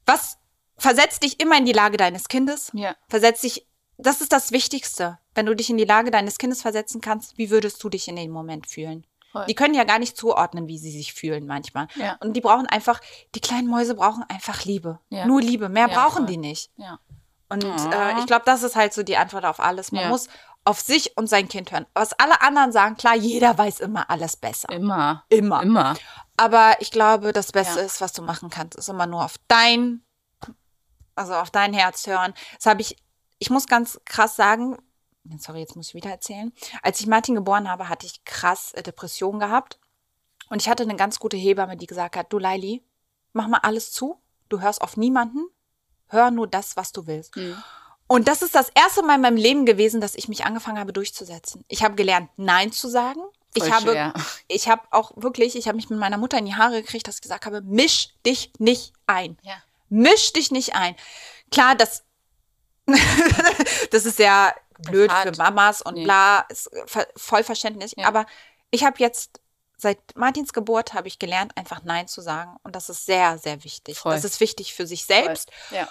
was versetzt dich immer in die Lage deines Kindes? Ja. Versetz dich, das ist das Wichtigste. Wenn du dich in die Lage deines Kindes versetzen kannst, wie würdest du dich in dem Moment fühlen? Voll. Die können ja gar nicht zuordnen, wie sie sich fühlen manchmal. Ja. Und die brauchen einfach, die kleinen Mäuse brauchen einfach Liebe. Ja. Nur Liebe. Mehr Ja, brauchen voll. die nicht. Ja. Und äh, ich glaube, das ist halt so die Antwort auf alles. Man muss auf sich und sein Kind hören. Was alle anderen sagen, klar, jeder weiß immer alles besser. Immer. Immer. Immer. Aber ich glaube, das Beste ist, was du machen kannst, ist immer nur auf dein, also auf dein Herz hören. Das habe ich, ich muss ganz krass sagen, sorry, jetzt muss ich wieder erzählen. Als ich Martin geboren habe, hatte ich krass äh, Depressionen gehabt. Und ich hatte eine ganz gute Hebamme, die gesagt hat, du Laili, mach mal alles zu. Du hörst auf niemanden. Hör nur das, was du willst. Mhm. Und das ist das erste Mal in meinem Leben gewesen, dass ich mich angefangen habe durchzusetzen. Ich habe gelernt, Nein zu sagen. Voll ich habe, schwer. ich habe auch wirklich, ich habe mich mit meiner Mutter in die Haare gekriegt, dass ich gesagt habe, misch dich nicht ein. Ja. Misch dich nicht ein. Klar, das, das ist sehr blöd für Mamas und Nee. bla, ist ver- voll verständlich. Ja. Aber ich habe jetzt seit Martins Geburt habe ich gelernt, einfach Nein zu sagen. Und das ist sehr, sehr wichtig. Voll. Das ist wichtig für sich selbst. Ja.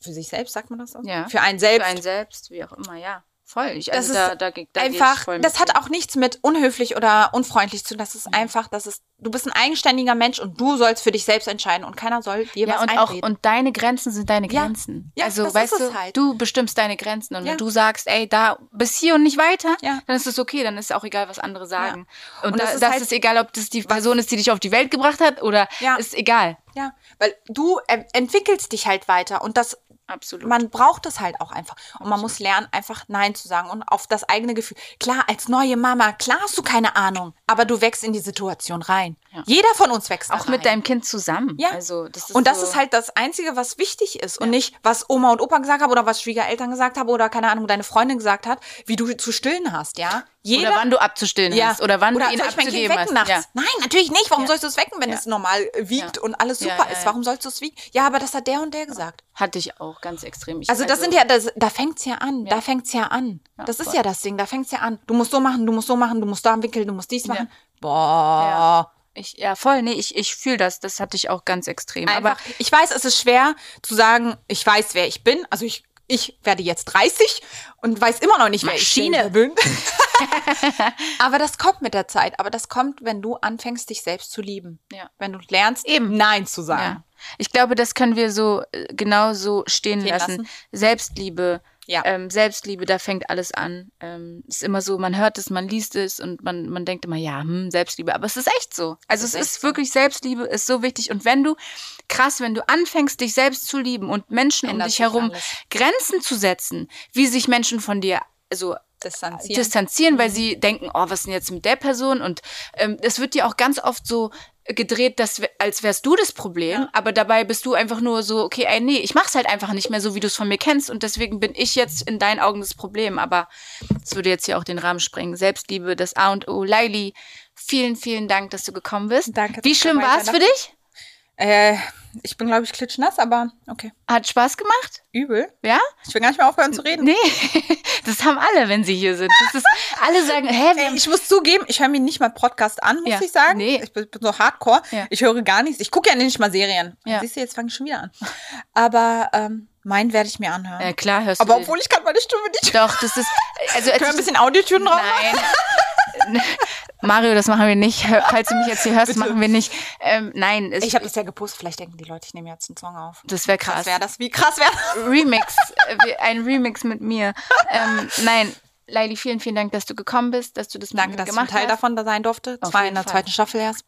Für sich selbst, sagt man das so? Ja. Für einen Für selbst. einen selbst, wie auch immer, ja. Voll. Ich, Das also ist da, da, da einfach, das hat auch nichts mit unhöflich oder unfreundlich zu tun. Das ist einfach, das ist, du bist ein eigenständiger Mensch und du sollst für dich selbst entscheiden und keiner soll dir Ja, was und auch, einreden. und deine Grenzen sind deine Ja. Grenzen. Ja, also, das weißt ist du, halt. du bestimmst deine Grenzen und Ja. wenn du sagst, ey, da bis hier und nicht weiter, Ja. dann ist es okay, dann ist auch egal, was andere sagen. Und, Und da, das das, ist ist, halt- egal, ob das die Person ist, die dich auf die Welt gebracht hat oder Ja. ist egal. ja, weil du äh, entwickelst dich halt weiter und das, Absolut. man braucht es halt auch einfach. Und man muss lernen, einfach Nein zu sagen und auf das eigene Gefühl. Klar, als neue Mama, klar hast du keine Ahnung, aber du wächst in die Situation rein. Ja. Jeder von uns wächst auch mit rein. deinem Kind zusammen. Ja. Also, das ist und das so, ist halt das Einzige, was wichtig ist. Und nicht, was Oma und Opa gesagt haben oder was Schwiegereltern gesagt haben oder keine Ahnung, deine Freundin gesagt hat, wie du zu stillen hast, ja. Jeder, oder wann du abzustillen hast oder wann oder du ihn soll ich mein Kind wecken hast. nachts? Ja. Nein, natürlich nicht. Warum Ja. sollst du es wecken, wenn Ja. es normal äh, wiegt Ja. und alles Ja, super ja, ist? ja. Warum sollst du es wiegen? Ja, aber das hat der und der gesagt. Hatte ich auch ganz extrem. Ich, Also das sind ja, das, da fängt's ja an. Da Ja. fängt's ja an. Ja, das ist voll. ja das Ding. Da fängt's ja an. Du musst so machen, du musst so machen, du musst da wickeln, du musst dies machen. Boah. Ja. Ich, ja, voll, nee, ich, ich fühle das. Das hatte ich auch ganz extrem. Einfach, Aber ich weiß, es ist schwer zu sagen, ich weiß, wer ich bin. Also ich, ich werde jetzt 30 und weiß immer noch nicht, wer Maschine. ich selber bin. Aber das kommt mit der Zeit. Aber das kommt, wenn du anfängst, dich selbst zu lieben. Ja. Wenn du lernst, Eben. Nein zu sagen. Ja. Ich glaube, das können wir so äh, genau so stehen Stehen lassen. lassen. Selbstliebe. Ja. Ähm, Selbstliebe, da fängt alles an. Ähm, ist immer so, man hört es, man liest es und man, man denkt immer, ja, hm, Selbstliebe. Aber es ist echt so. Also ist es ist so. wirklich Selbstliebe, ist so wichtig. Und wenn du, krass, wenn du anfängst, dich selbst zu lieben und Menschen um dich herum alles. Grenzen zu setzen, wie sich Menschen von dir, also Distanzieren. distanzieren, Mhm. weil sie denken, oh, was ist denn jetzt mit der Person? Und ähm, es wird dir auch ganz oft so gedreht, dass, als wärst du das Problem, aber dabei bist du einfach nur so, okay, ey, nee, ich mach's halt einfach nicht mehr so, wie du es von mir kennst und deswegen bin ich jetzt in deinen Augen das Problem, aber es würde jetzt hier auch den Rahmen sprengen. Selbstliebe, das A und O. Laili, vielen, vielen Dank, dass du gekommen bist. Danke, Wie schlimm dabei war es sein für dich? Äh, ich bin, glaube ich, klitschnass, aber okay. Hat Spaß gemacht? Übel. Ja? Ich will gar nicht mehr aufhören zu reden. Nee, das haben alle, wenn sie hier sind. Das ist, alle sagen, hä, Ey, ich muss zugeben, ich höre mir nicht mal Podcast an, muss Ja. ich sagen. Nee. Ich bin, bin so hardcore. Ja. Ich höre gar nichts. Ich gucke ja nicht mal Serien. Ja. Siehst du, jetzt fange ich schon wieder an. Aber ähm, meinen werde ich mir anhören. äh, klar hörst Aber du. obwohl ich kann meine Stimme nicht. Doch, das ist. Also, als Können wir ein bisschen Audiotune drauf? Nein. Mario, das machen wir nicht. Falls du mich jetzt hier hörst, Bitte. machen wir nicht. Ähm, nein, es, Ich habe das ja gepostet. Vielleicht denken die Leute, ich nehme jetzt einen Song auf. das wäre Krass krass. wäre das. Wie krass wäre das? Remix, äh, ein Remix mit mir. Ähm, nein, Leili, vielen, vielen Dank, dass du gekommen bist, dass du das mit Danke, dass ich ein gemacht Teil hast. davon da sein durfte. Auf Zwar in der Fall. zweiten Staffel erst.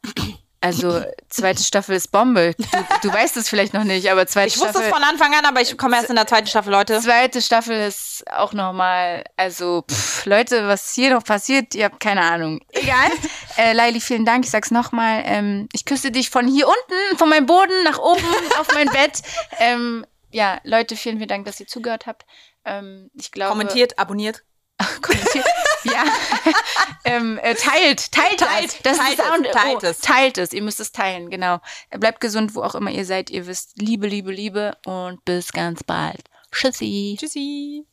Also, zweite Staffel ist Bombe. Du, du weißt es vielleicht noch nicht, aber zweite Ich wusste Staffel. es von Anfang an, aber ich komme erst in der zweiten Staffel, Leute. Zweite Staffel ist auch nochmal, also pff, Leute, was hier noch passiert, ihr habt keine Ahnung. Egal. äh, Laili, vielen Dank. Ich sag's nochmal. Ähm, ich küsse dich von hier unten, von meinem Boden nach oben auf mein Bett. Ähm, ja, Leute, vielen, vielen Dank, dass ihr zugehört habt. Ähm, ich glaube, Kommentiert, abonniert. Kommentiert. ja. ähm, äh, teilt, teilt, Teilt, das. das teilt ist das es, teilt es. Teilt es. Ihr müsst es teilen, genau. Bleibt gesund, wo auch immer ihr seid. Ihr wisst, Liebe, Liebe, Liebe und bis ganz bald. Tschüssi. Tschüssi.